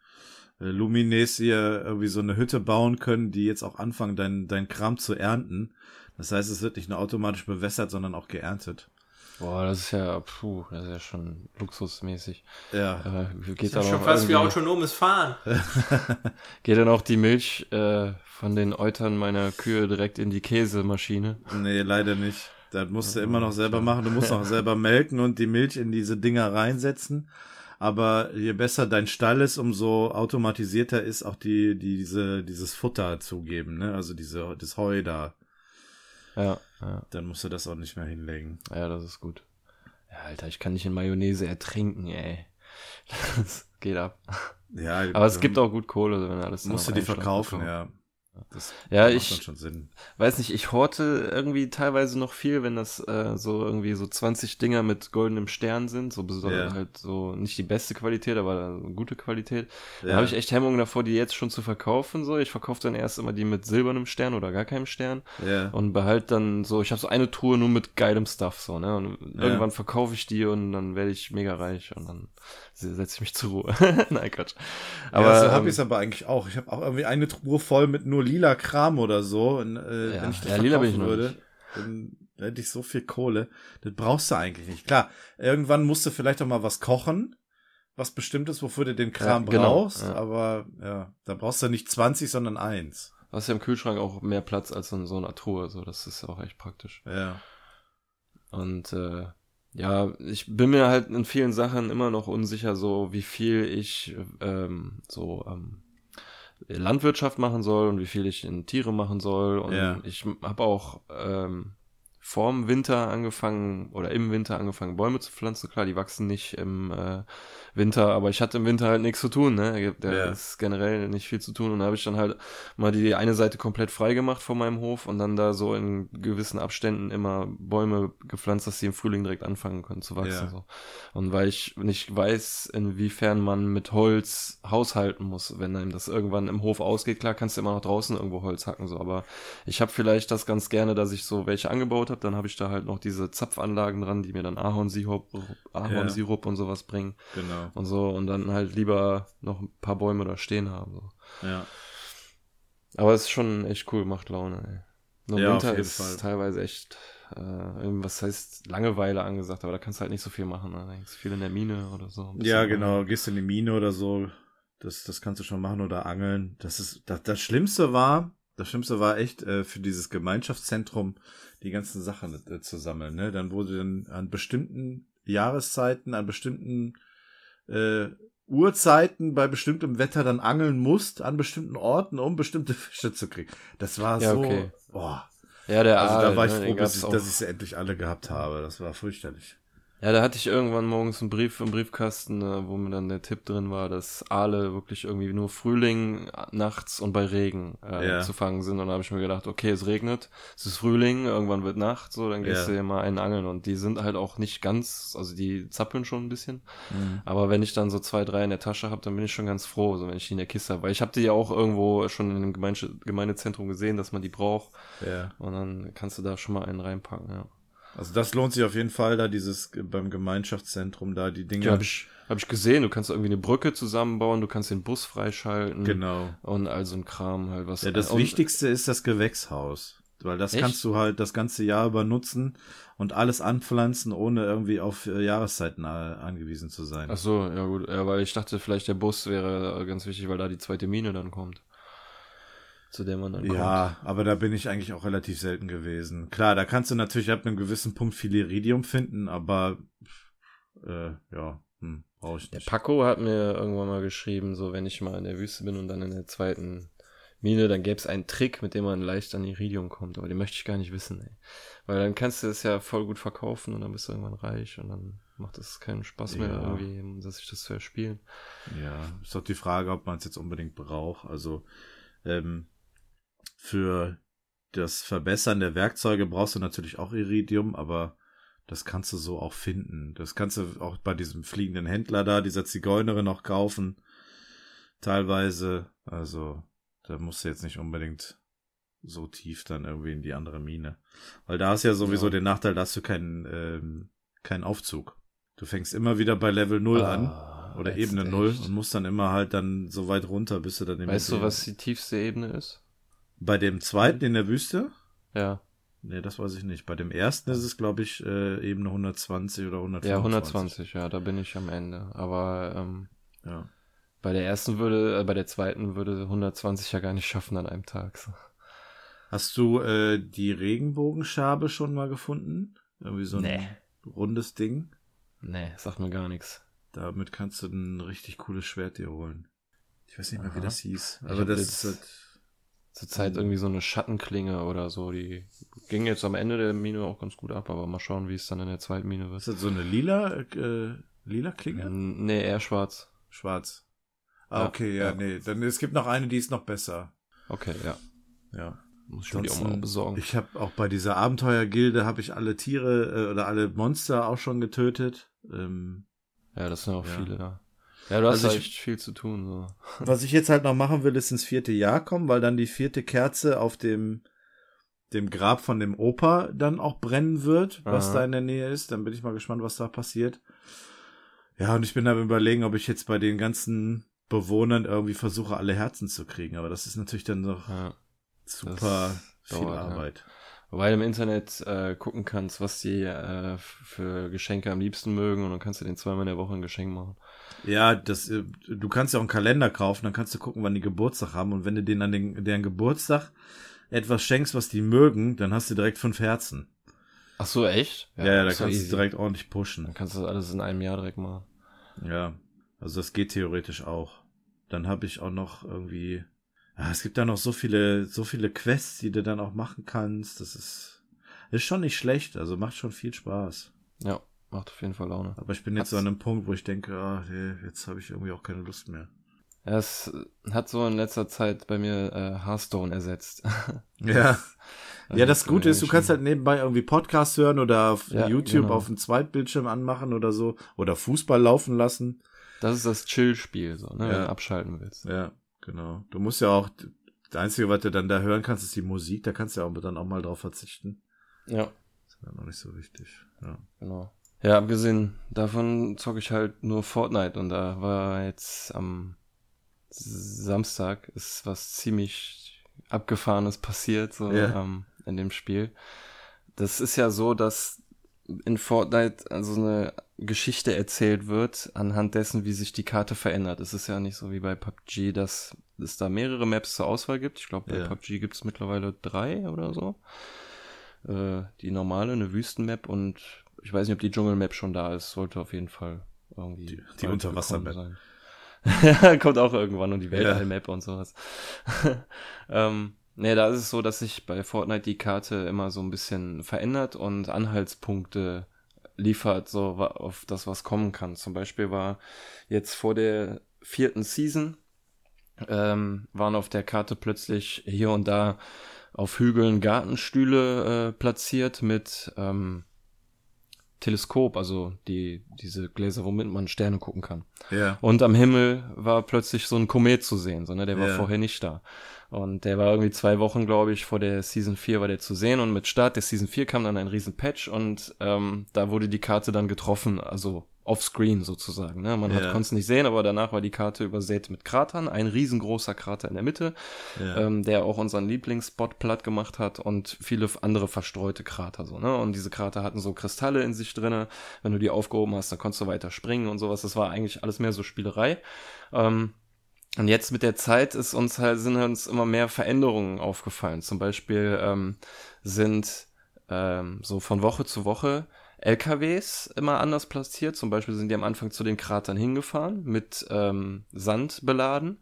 äh, Lumines hier irgendwie so eine Hütte bauen können, die jetzt auch anfangen, dein, dein Kram zu ernten. Das heißt, es wird nicht nur automatisch bewässert, sondern auch geerntet. Boah, das ist ja, puh, das ist ja schon luxusmäßig. Ja, Äh, geht Ist da ja schon fast wie autonomes Fahren. Geht dann auch die Milch äh, von den Eutern meiner Kühe direkt in die Käsemaschine? nee, leider nicht. Das musst du immer noch selber machen. Du musst auch selber melken und die Milch in diese Dinger reinsetzen. Aber je besser dein Stall ist, umso automatisierter ist auch die, die diese, dieses Futter zugeben, ne? Also diese, das Heu da. Ja, ja, Dann musst du das auch nicht mehr hinlegen. ja, das ist gut. Ja, Alter, ich kann nicht in Mayonnaise ertrinken, ey. Das geht ab. Ja, Aber es gibt auch gut Kohle, wenn alles Musst du die verkaufen, bekommt. ja. Das Ja, macht ich- dann schon Sinn. Weiß nicht, ich horte irgendwie teilweise noch viel, wenn das äh, so irgendwie so 20 Dinger mit goldenem Stern sind, so besonders Ja. halt so nicht die beste Qualität, aber gute Qualität. Da Ja. habe ich echt Hemmungen davor, die jetzt schon zu verkaufen. So, ich verkaufe dann erst immer die mit silbernem Stern oder gar keinem Stern Ja. und behalte dann so, ich habe so eine Truhe nur mit geilem Stuff so, ne? Und irgendwann verkaufe ich die und dann werde ich mega reich und dann setze ich mich zur Ruhe. Nein, Quatsch. Aber Aber ja, so habe ähm, ich es aber eigentlich auch. Ich habe auch irgendwie eine Truhe voll mit nur lila Kram oder so. Und, äh, Ja, wenn ich das ja, lila bin ich würde, dann hätte ich so viel Kohle. Das brauchst du eigentlich nicht. Klar, irgendwann musst du vielleicht auch mal was kochen, was bestimmt ist, wofür du den Kram Ja, genau, brauchst. ja. Aber ja, da brauchst du nicht 20, sondern eins. du hast ja im Kühlschrank auch mehr Platz als in so einer Truhe, so das ist auch echt praktisch. Ja. Und äh, ja, ich bin mir halt in vielen Sachen immer noch unsicher, so wie viel ich ähm, so ähm, Landwirtschaft machen soll und wie viel ich in Tiere machen soll. Und Ja. ich habe auch ähm, vorm Winter angefangen oder im Winter angefangen, Bäume zu pflanzen. Klar, die wachsen nicht im äh, Winter, aber ich hatte im Winter halt nichts zu tun, ne? Da Ja. ist generell nicht viel zu tun. Und da habe ich dann halt mal die eine Seite komplett frei gemacht von meinem Hof und dann da so in gewissen Abständen immer Bäume gepflanzt, dass sie im Frühling direkt anfangen können zu wachsen. Ja. So. Und weil ich nicht weiß, inwiefern man mit Holz haushalten muss, wenn einem das irgendwann im Hof ausgeht, klar kannst du immer noch draußen irgendwo Holz hacken, so, aber ich habe vielleicht das ganz gerne, dass ich so welche angebaut habe, dann habe ich da halt noch diese Zapfanlagen dran, die mir dann Ahornsirup, Ahornsirup und sowas bringen Genau. und so und dann halt lieber noch ein paar Bäume da stehen haben. So. Ja. Aber es ist schon echt cool, macht Laune. Ey. Nur im Ja, Winter ist Fall. teilweise echt, äh, was heißt Langeweile angesagt, aber da kannst du halt nicht so viel machen. Ne? Da hängst viel in der Mine oder so. Ja, genau. Gehst in die Mine oder so. Das, das kannst du schon machen oder angeln. Das ist, das, das Schlimmste war, das Schlimmste war echt, äh, für dieses Gemeinschaftszentrum die ganzen Sachen äh, zu sammeln, ne? Dann wurde dann an bestimmten Jahreszeiten, an bestimmten, äh, Uhrzeiten bei bestimmtem Wetter dann angeln musst an bestimmten Orten, um bestimmte Fische zu kriegen. Das war Ja, so, okay. boah. Ja, der Also Aal, da war ich ne, froh, gab's ich, dass ich sie endlich alle gehabt habe. Das war fürchterlich. Ja, da hatte ich irgendwann morgens einen Brief im Briefkasten, äh, wo mir dann der Tipp drin war, dass Aale wirklich irgendwie nur Frühling nachts und bei Regen äh, Ja. zu fangen sind. Und da habe ich mir gedacht, okay, es regnet, es ist Frühling, irgendwann wird Nacht, so, dann gehst Ja. du dir mal einen angeln. Und die sind halt auch nicht ganz, also die zappeln schon ein bisschen. Mhm. Aber wenn ich dann so zwei, drei in der Tasche habe, dann bin ich schon ganz froh, so wenn ich die in der Kiste habe. Weil ich habe die ja auch irgendwo schon in einem Gemeinde Gemeindezentrum gesehen, dass man die braucht. Ja. Und dann kannst du da schon mal einen reinpacken, ja. Also das lohnt sich auf jeden Fall, da dieses beim Gemeinschaftszentrum da die Dinge. Ja, habe ich, hab ich gesehen. Du kannst irgendwie eine Brücke zusammenbauen, du kannst den Bus freischalten. Genau. Und all so ein Kram halt was. Ja, das Wichtigste ist das Gewächshaus. Weil das Echt? kannst du halt das ganze Jahr über nutzen und alles anpflanzen, ohne irgendwie auf äh, Jahreszeiten äh, angewiesen zu sein. Ach so, ja gut. Ja, weil ich dachte, vielleicht der Bus wäre ganz wichtig, weil da die zweite Mine dann kommt. Zu der man dann kommt. Ja, aber da bin ich eigentlich auch relativ selten gewesen. Klar, da kannst du natürlich ab einem gewissen Punkt viel Iridium finden, aber äh, ja, hm, brauche ich Der nicht. Paco hat mir irgendwann mal geschrieben, so wenn ich mal in der Wüste bin und dann in der zweiten Mine, dann gäbe es einen Trick, mit dem man leicht an Iridium kommt, aber den möchte ich gar nicht wissen, ey. Weil dann kannst du es ja voll gut verkaufen und dann bist du irgendwann reich und dann macht es keinen Spaß mehr Ja. irgendwie, dass sich das zu erspielen. Ja, ist doch die Frage, ob man es jetzt unbedingt braucht. Also ähm, für das Verbessern der Werkzeuge brauchst du natürlich auch Iridium, aber das kannst du so auch finden. Das kannst du auch bei diesem fliegenden Händler da, dieser Zigeunerin auch kaufen. Teilweise. Also, da musst du jetzt nicht unbedingt so tief dann irgendwie in die andere Mine. Weil da hast du ja sowieso Ja. den Nachteil, da hast du keinen, ähm, keinen Aufzug. Du fängst immer wieder bei Level 0 an. Ah, Oder jetzt Ebene 0 echt. und musst dann immer halt dann so weit runter, bis du dann Weißt du, was die tiefste Ebene ist? Bei dem zweiten in der Wüste? Ja. Nee, das weiß ich nicht. Bei dem ersten ist es, glaube ich, äh, Ebene 120 oder 125. Ja, 120, ja, da bin ich am Ende. Aber ähm, Ja. bei der ersten würde, äh, bei der zweiten würde 120 ja gar nicht schaffen an einem Tag. So. Hast du äh, die Regenbogenschabe schon mal gefunden? Irgendwie so ein Nee. rundes Ding. Nee, sagt mir gar nichts. Damit kannst du ein richtig cooles Schwert dir holen. Ich weiß nicht mehr, wie Aha. das hieß. Aber das jetzt- ist halt, Zurzeit irgendwie so eine Schattenklinge oder so, die ging jetzt am Ende der Mine auch ganz gut ab, aber mal schauen, wie es dann in der zweiten Mine ist wird. das so eine lila, äh, lila Klinge? Ähm, Nee, eher schwarz. Schwarz. Ah, Ja, okay, ja, ja. nee. Dann es gibt noch eine, die ist noch besser. Okay, ja. Ja. Muss ich mir die auch mal besorgen. Ich habe auch bei dieser Abenteuergilde habe ich alle Tiere äh, oder alle Monster auch schon getötet. Ähm, ja, das sind auch Ja. viele da. Ja, du hast Also ich- echt viel zu tun. So. was ich jetzt halt noch machen will, ist ins vierte Jahr kommen, weil dann die vierte Kerze auf dem dem Grab von dem Opa dann auch brennen wird, was Aha. da in der Nähe ist. Dann bin ich mal gespannt, was da passiert. Ja, und ich bin am überlegen, ob ich jetzt bei den ganzen Bewohnern irgendwie versuche, alle Herzen zu kriegen. Aber das ist natürlich dann noch Ja. super viel dauert, ja. Arbeit. Wobei du im Internet äh, gucken kannst, was die äh, für Geschenke am liebsten mögen und dann kannst du den zweimal in der Woche ein Geschenk machen. Ja, das, äh, du kannst ja auch einen Kalender kaufen, dann kannst du gucken, wann die Geburtstag haben und wenn du denen an den, deren Geburtstag etwas schenkst, was die mögen, dann hast du direkt fünf Herzen. Ach so, echt? Ja, ja, da kannst easy. du direkt ordentlich pushen. Dann kannst du das alles in einem Jahr direkt machen. Ja, also das geht theoretisch auch. Dann habe ich auch noch irgendwie, ja, es gibt da noch so viele, so viele Quests, die du dann auch machen kannst. Das ist, ist schon nicht schlecht, also macht schon viel Spaß. Ja, macht auf jeden Fall Laune. Aber ich bin jetzt Hat's- so an einem Punkt, wo ich denke, ah, nee, jetzt habe ich irgendwie auch keine Lust mehr. Es hat so in letzter Zeit bei mir äh, Hearthstone ersetzt. Ja. Ja, das Gute ist, du kannst halt nebenbei irgendwie Podcasts hören oder auf Ja, YouTube genau. auf dem Zweitbildschirm anmachen oder so. Oder Fußball laufen lassen. Das ist das Chill-Spiel, so, ne, Ja. wenn du abschalten willst. Ja, genau. Du musst ja auch, das Einzige, was du dann da hören kannst, ist die Musik. Da kannst du ja auch dann auch mal drauf verzichten. Ja, ist ja noch nicht so wichtig. Ja. genau. Ja, abgesehen davon zocke ich halt nur Fortnite und da war jetzt am Samstag ist was ziemlich abgefahrenes passiert, so Ja. ähm, in dem Spiel. Das ist ja so, dass in Fortnite also eine Geschichte erzählt wird anhand dessen, wie sich die Karte verändert. Es ist ja nicht so wie bei PUBG, dass es da mehrere Maps zur Auswahl gibt. Ich glaube, bei Ja. PUBG gibt es mittlerweile drei oder so. Äh, die normale, eine Wüstenmap und ich weiß nicht, ob die Dschungelmap schon da ist. Sollte auf jeden Fall irgendwie Die- die Unterwassermap. sein. ja, kommt auch irgendwann und die Weltallmap und sowas. ähm, nee, da ist es so, dass sich bei Fortnite die Karte immer so ein bisschen verändert und Anhaltspunkte liefert, so auf das, was kommen kann. Zum Beispiel war jetzt vor der vierten Season, ähm, waren auf der Karte plötzlich hier und da auf Hügeln Gartenstühle äh, platziert mit ähm, Teleskop, also die, diese Gläser, womit man Sterne gucken kann. Ja. Und am Himmel war plötzlich so ein Komet zu sehen, so, ne? der war Ja. vorher nicht da. Und der war irgendwie zwei Wochen, glaube ich, vor der Season 4 war der zu sehen und mit Start der Season 4 kam dann ein riesen Patch und ähm, da wurde die Karte dann getroffen, also offscreen sozusagen. Ne? Man Ja. hat konnte es nicht sehen, aber danach war die Karte übersät mit Kratern, ein riesengroßer Krater in der Mitte, Ja. ähm, der auch unseren Lieblingsspot platt gemacht hat und viele andere verstreute Krater so, ne? Und diese Krater hatten so Kristalle in sich drinne. Wenn du die aufgehoben hast, dann konntest du weiter springen und sowas. Das war eigentlich alles mehr so Spielerei. Ähm, und jetzt mit der Zeit ist uns halt, sind uns immer mehr Veränderungen aufgefallen. Zum Beispiel ähm, sind ähm, so von Woche zu Woche LKWs immer anders platziert. Zum Beispiel sind die am Anfang zu den Kratern hingefahren, mit ähm, Sand beladen.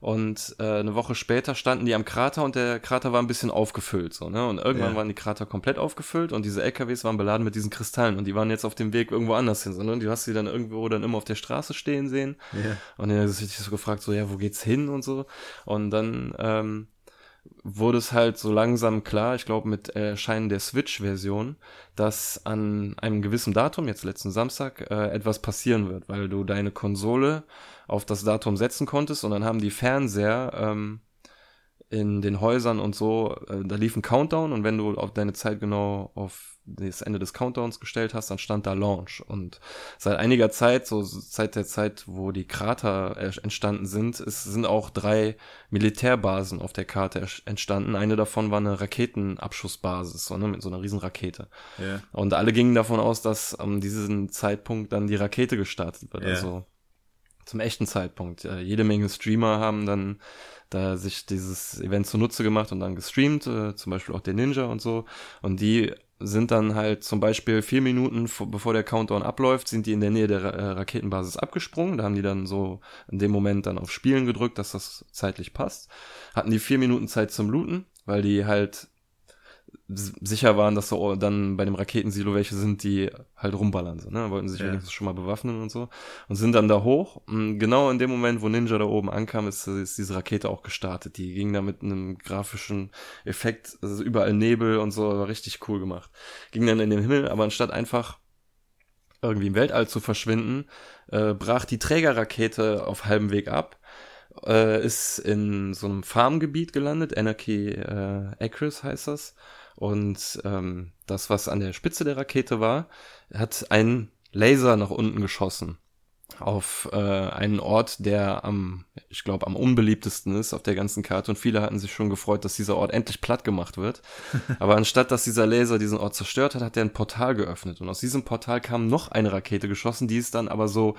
Und äh, eine Woche später standen die am Krater und der Krater war ein bisschen aufgefüllt. So, ne? Und irgendwann Ja. waren die Krater komplett aufgefüllt und diese LKWs waren beladen mit diesen Kristallen und die waren jetzt auf dem Weg irgendwo anders hin. Sondern du hast sie dann irgendwo dann immer auf der Straße stehen sehen. ja. Und dann ist sich so gefragt, so, ja, wo geht's hin und so. Und dann ähm, wurde es halt so langsam klar, ich glaube mit Erscheinen der Switch-Version, dass an einem gewissen Datum, jetzt letzten Samstag, äh, etwas passieren wird, weil du deine Konsole auf das Datum setzen konntest und dann haben die Fernseher ähm, in den Häusern und so, äh, da lief ein Countdown und wenn du auf deine Zeit genau auf das Ende des Countdowns gestellt hast, dann stand da Launch. Und seit einiger Zeit, so seit der Zeit, wo die Krater äh, entstanden sind, es sind auch drei Militärbasen auf der Karte entstanden. Eine davon war eine Raketenabschussbasis, so, ne, mit so einer riesen Rakete. Ja. Und alle gingen davon aus, dass am diesem Zeitpunkt dann die Rakete gestartet wird. Ja. Also zum echten Zeitpunkt. Äh, jede Menge Streamer haben dann da sich dieses Event zunutze gemacht und dann gestreamt, äh, zum Beispiel auch der Ninja und so. Und die sind dann halt zum Beispiel vier Minuten vor, bevor der Countdown abläuft, sind die in der Nähe der Ra äh, Raketenbasis abgesprungen. Da haben die dann so in dem Moment dann auf Spielen gedrückt, dass das zeitlich passt. Hatten die vier Minuten Zeit zum Looten, weil die halt sicher waren, dass so dann bei dem Raketensilo welche sind, die halt rumballern. So, ne? Wollten sich Ja. wenigstens schon mal bewaffnen und so. Und sind dann da hoch. Und genau in dem Moment, wo Ninja da oben ankam, ist, ist diese Rakete auch gestartet. Die ging da mit einem grafischen Effekt, also überall Nebel und so, war richtig cool gemacht. Ging dann in den Himmel, aber anstatt einfach irgendwie im Weltall zu verschwinden, äh, brach die Trägerrakete auf halbem Weg ab, äh, ist in so einem Farmgebiet gelandet, Anarchy äh, Acres heißt das. Und ähm, das, was an der Spitze der Rakete war, hat einen Laser nach unten geschossen auf äh, einen Ort, der am, ich glaube, am unbeliebtesten ist auf der ganzen Karte und viele hatten sich schon gefreut, dass dieser Ort endlich platt gemacht wird. Aber anstatt dass dieser Laser diesen Ort zerstört hat, hat er ein Portal geöffnet und aus diesem Portal kam noch eine Rakete geschossen, die ist dann aber so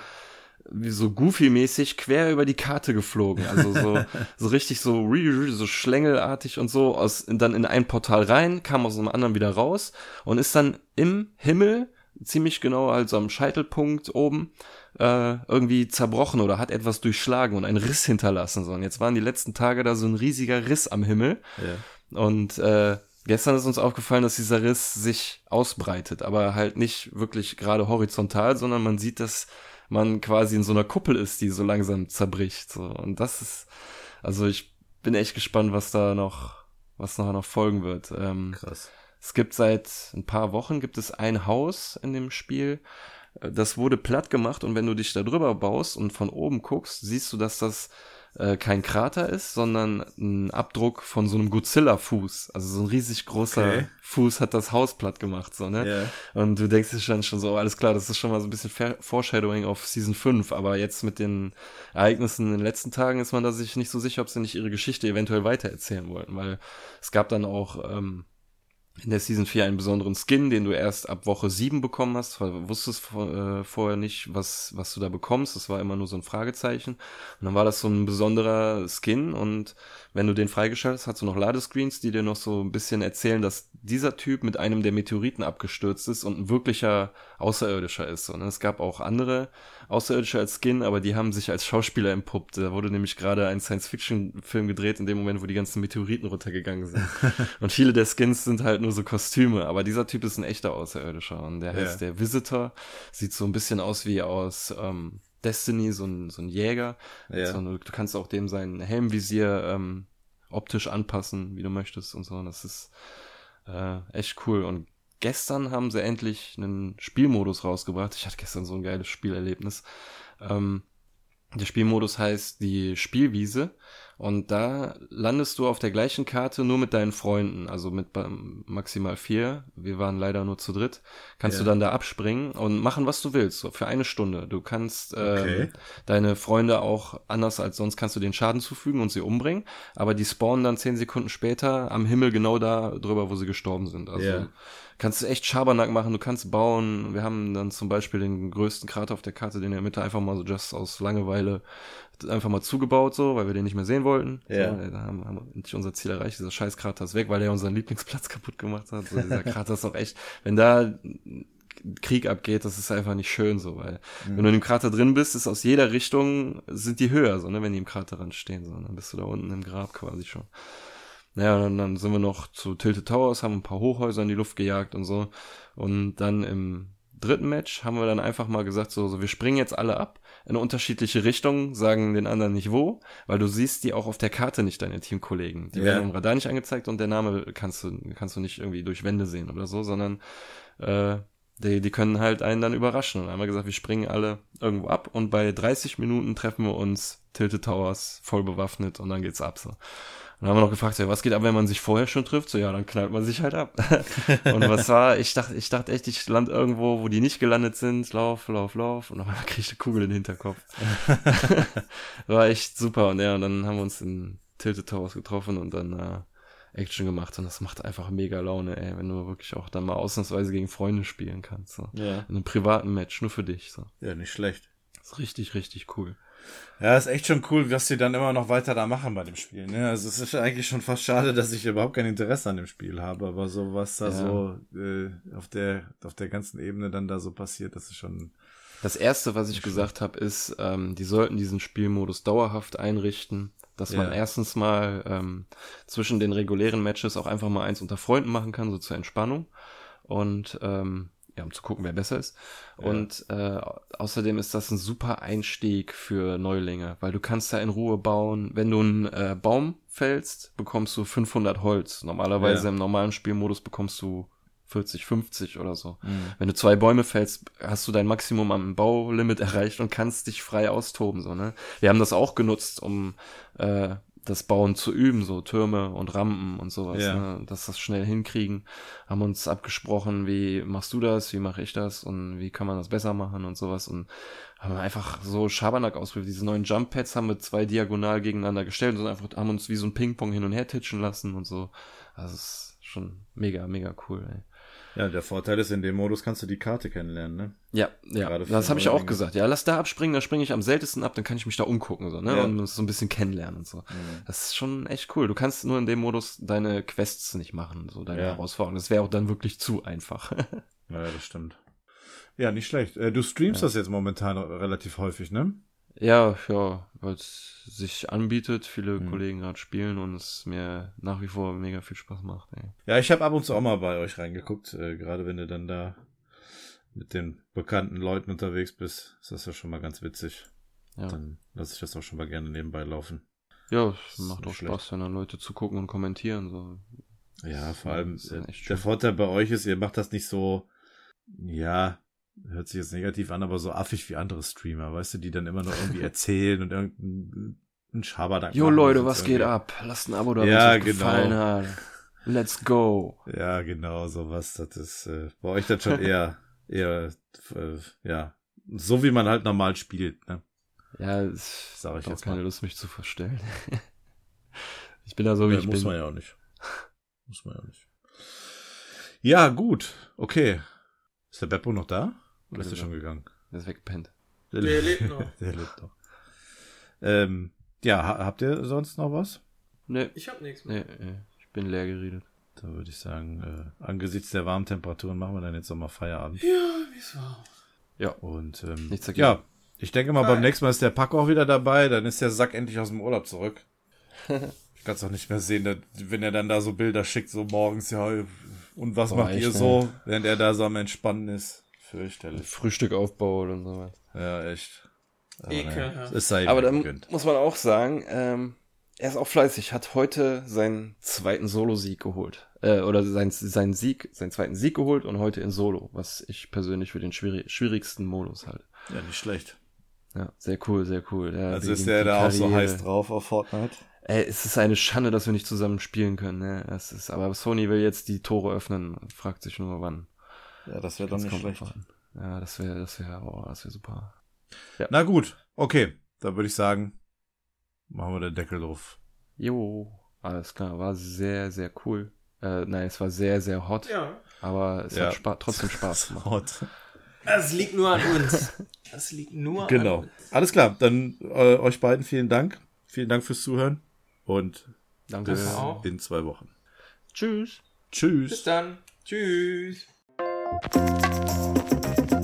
so Goofy-mäßig quer über die Karte geflogen. Also so, so richtig so, so schlängelartig und so, aus, dann in ein Portal rein, kam aus einem anderen wieder raus und ist dann im Himmel, ziemlich genau also am Scheitelpunkt oben, äh, irgendwie zerbrochen oder hat etwas durchschlagen und einen Riss hinterlassen. So. Und jetzt waren die letzten Tage da so ein riesiger Riss am Himmel. Ja. Und äh, gestern ist uns aufgefallen, dass dieser Riss sich ausbreitet, aber halt nicht wirklich gerade horizontal, sondern man sieht, dass man quasi in so einer Kuppel ist, die so langsam zerbricht. So. Und das ist, also ich bin echt gespannt, was da noch, was nachher noch folgen wird. Ähm, Krass. es gibt seit ein paar Wochen gibt es ein Haus in dem Spiel. Das wurde platt gemacht und wenn du dich da drüber baust und von oben guckst, siehst du, dass das äh, kein Krater ist, sondern ein Abdruck von so einem Godzilla-Fuß. Also so ein riesig großer Okay. Fuß hat das Haus platt gemacht, so, ne? Ja. Und du denkst dir dann schon so, alles klar, das ist schon mal so ein bisschen Foreshadowing auf Season 5, aber jetzt mit den Ereignissen in den letzten Tagen ist man da sich nicht so sicher, ob sie nicht ihre Geschichte eventuell weitererzählen wollten, weil es gab dann auch ähm, in der Season 4 einen besonderen Skin, den du erst ab Woche 7 bekommen hast, du wusstest äh, vorher nicht, was, was du da bekommst, das war immer nur so ein Fragezeichen. Und dann war das so ein besonderer Skin und wenn du den freigeschaltet hast, hast du noch Ladescreens, die dir noch so ein bisschen erzählen, dass dieser Typ mit einem der Meteoriten abgestürzt ist und ein wirklicher Außerirdischer ist. Und es gab auch andere Außerirdische als Skin, aber die haben sich als Schauspieler entpuppt. Da wurde nämlich gerade ein Science-Fiction-Film gedreht, in dem Moment, wo die ganzen Meteoriten runtergegangen sind. und viele der Skins sind halt nur so Kostüme, aber dieser Typ ist ein echter Außerirdischer und der heißt Ja. der Visitor. Sieht so ein bisschen aus wie aus ähm, Destiny, so ein, so ein Jäger. Ja. So, du kannst auch dem sein Helmvisier ähm, optisch anpassen, wie du möchtest und so. Und das ist äh, echt cool. Und gestern haben sie endlich einen Spielmodus rausgebracht. Ich hatte gestern so ein geiles Spielerlebnis. Ähm, der Spielmodus heißt die Spielwiese und da landest du auf der gleichen Karte nur mit deinen Freunden, also mit maximal vier. Wir waren leider nur zu dritt. Kannst Ja. du dann da abspringen und machen, was du willst, so für eine Stunde. Du kannst ähm, Okay. deine Freunde auch anders als sonst kannst du den Schaden zufügen und sie umbringen, aber die spawnen dann zehn Sekunden später am Himmel genau da drüber, wo sie gestorben sind. Also Ja. Kannst du echt Schabernack machen, du kannst bauen. Wir haben dann zum Beispiel den größten Krater auf der Karte, den in der Mitte einfach mal so just aus Langeweile einfach mal zugebaut, so, weil wir den nicht mehr sehen wollten. Ja. So, da haben, haben wir endlich unser Ziel erreicht. Dieser scheiß Krater ist weg, weil er unseren Lieblingsplatz kaputt gemacht hat. So, dieser Krater ist auch echt, wenn da Krieg abgeht, das ist einfach nicht schön so, weil wenn du in dem Krater drin bist, ist aus jeder Richtung sind die höher, so, ne, wenn die im Kraterrand stehen, so, dann bist du da unten im Grab quasi schon. Naja, und dann, dann sind wir noch zu Tilted Towers, haben ein paar Hochhäuser in die Luft gejagt und so. Und dann im dritten Match haben wir dann einfach mal gesagt, so, so wir springen jetzt alle ab in unterschiedliche Richtungen, sagen den anderen nicht wo, weil du siehst die auch auf der Karte nicht, deine Teamkollegen. Die Ja. werden im Radar nicht angezeigt und der Name kannst du, kannst du nicht irgendwie durch Wände sehen oder so, sondern äh, die, die können halt einen dann überraschen. Und wir gesagt, wir springen alle irgendwo ab und bei 30 Minuten treffen wir uns Tilted Towers voll bewaffnet und dann geht's ab so. Und dann haben wir noch gefragt, so, was geht ab, wenn man sich vorher schon trifft? So, ja, dann knallt man sich halt ab. und was war, ich dachte, ich dachte echt, ich land irgendwo, wo die nicht gelandet sind, lauf, lauf, lauf, und auf einmal krieg ich eine Kugel in den Hinterkopf. war echt super. Und ja, und dann haben wir uns in Tilted Towers getroffen und dann äh, Action gemacht und das macht einfach mega Laune, ey, wenn du wirklich auch dann mal ausnahmsweise gegen Freunde spielen kannst. So. Ja. In einem privaten Match, nur für dich. So. Ja, nicht schlecht. Das ist richtig, richtig cool. Ja, ist echt schon cool, was sie dann immer noch weiter da machen bei dem Spiel. Ne? Also es ist eigentlich schon fast schade, dass ich überhaupt kein Interesse an dem Spiel habe, aber so was da Ja. so äh, auf der auf der ganzen Ebene dann da so passiert, das ist schon Das erste, was ich gesagt habe, ist, ähm, die sollten diesen Spielmodus dauerhaft einrichten, dass man Ja. erstens mal ähm, zwischen den regulären Matches auch einfach mal eins unter Freunden machen kann, so zur Entspannung. Und ähm, ja, um zu gucken, wer besser ist. Ja. Und äh, außerdem ist das ein super Einstieg für Neulinge, weil du kannst da in Ruhe bauen. Wenn du einen äh, Baum fällst, bekommst du 500 Holz. Normalerweise Ja. im normalen Spielmodus bekommst du 40, 50 oder so. Mhm. Wenn du zwei Bäume fällst, hast du dein Maximum am Baulimit erreicht und kannst dich frei austoben. So, ne? Wir haben das auch genutzt, um äh, das Bauen zu üben, so Türme und Rampen und sowas, Ja. ne? dass das schnell hinkriegen. Haben uns abgesprochen, wie machst du das, wie mache ich das und wie kann man das besser machen und sowas und haben einfach so Schabernack ausprobiert. Diese neuen Jump Pads haben wir zwei diagonal gegeneinander gestellt und einfach haben uns wie so ein Ping-Pong hin und her titschen lassen und so. Also es ist schon mega, mega cool, ey. Ja, der Vorteil ist, in dem Modus kannst du die Karte kennenlernen, ne? Ja, ja, Gerade das habe ich auch Neulinge. gesagt. Ja, lass da abspringen, da springe ich am seltensten ab, dann kann ich mich da umgucken so, ne, Ja. und so ein bisschen kennenlernen und so. Das ist schon echt cool. Du kannst nur in dem Modus deine Quests nicht machen, so deine Ja. Herausforderungen. Das wäre auch dann wirklich zu einfach. Ja, das stimmt. Ja, nicht schlecht. Äh, du streamst das jetzt momentan relativ häufig, ne? Ja, ja, weil es sich anbietet, viele Hm. Kollegen gerade spielen und es mir nach wie vor mega viel Spaß macht. Ey. Ja, ich habe ab und zu auch mal bei euch reingeguckt, äh, gerade wenn du dann da mit den bekannten Leuten unterwegs bist, ist das ja schon mal ganz witzig. Ja, Dann lasse ich das auch schon mal gerne nebenbei laufen. ja es macht auch schlecht. Spaß, wenn dann Leute zugucken und kommentieren. So. Ja, vor allem, der. Vorteil bei euch ist, ihr macht das nicht so, ja, hört sich jetzt negativ an, aber so affig wie andere Streamer, weißt du, die dann immer noch irgendwie erzählen und irgendeinen Schaberdank Jo machen, Leute, das was geht ab? Lasst ein Abo da, Ja, wenn es euch genau. gefallen hat. Let's go. Ja, genau, sowas. Das ist äh, bei euch dann schon eher, eher, äh, ja, so wie man halt normal spielt, ne? Ja, es Sag ich hab auch jetzt keine mal. Lust, mich zu verstellen. ich bin da so, wie Ja, ich muss bin. man ja auch nicht. Muss man ja auch nicht. Ja, gut. Okay. Ist der Beppo noch da? Oder ist er Ja. schon gegangen? Der ist weggepennt. Der lebt noch. Der lebt noch. Ähm, ja, ha habt ihr sonst noch was? Nee, Ich hab nichts mehr. nee, nee, ich bin leer geredet. Da würde ich sagen, äh, angesichts der warmen Temperaturen machen wir dann jetzt nochmal Feierabend. Ja, wie es war. Und ähm, Nichts dagegen. ja, ich denke mal, beim Geil. nächsten Mal ist der Pack auch wieder dabei. Dann ist der Sack endlich aus dem Urlaub zurück. ich kann es auch nicht mehr sehen, dass, wenn er dann da so Bilder schickt, so morgens, ja, und was Boah, macht ihr so, während er da so am Entspannen ist. Fürchterlich. Frühstück aufbaut und so was. Ja, echt. Aber Ekelhaft. es sei Aber dann gegönnt. muss man auch sagen, ähm, er ist auch fleißig, hat heute seinen zweiten Solo-Sieg geholt. Äh, oder sein, seinen Sieg, seinen zweiten Sieg geholt und heute in Solo, was ich persönlich für den schwierig, schwierigsten Modus halte. Ja, nicht schlecht. Ja, sehr cool, sehr cool. Ja, Also ist der da auch so Karriere. heiß drauf auf Fortnite? Ey, es ist eine Schande, dass wir nicht zusammen spielen können. Ne? Es ist, aber Sony will jetzt die Tore öffnen, fragt sich nur wann. Ja, das wäre doch nicht schlecht. an. Ja, das wäre, das wäre, oh, das wäre super. Na gut, okay. Da würde ich sagen, machen wir den Deckel drauf. Jo, alles klar, war sehr, sehr cool. Äh, nein, es war sehr, sehr hot, Ja. aber es Ja. hat spa trotzdem Spaß gemacht. Hot. Das liegt nur an uns. Das liegt nur an Genau. uns. Alles klar, dann äh, euch beiden vielen Dank. Vielen Dank fürs Zuhören und Danke. Das auch. in zwei Wochen. Tschüss. Bis Tschüss. dann. Tschüss. フフフフフ。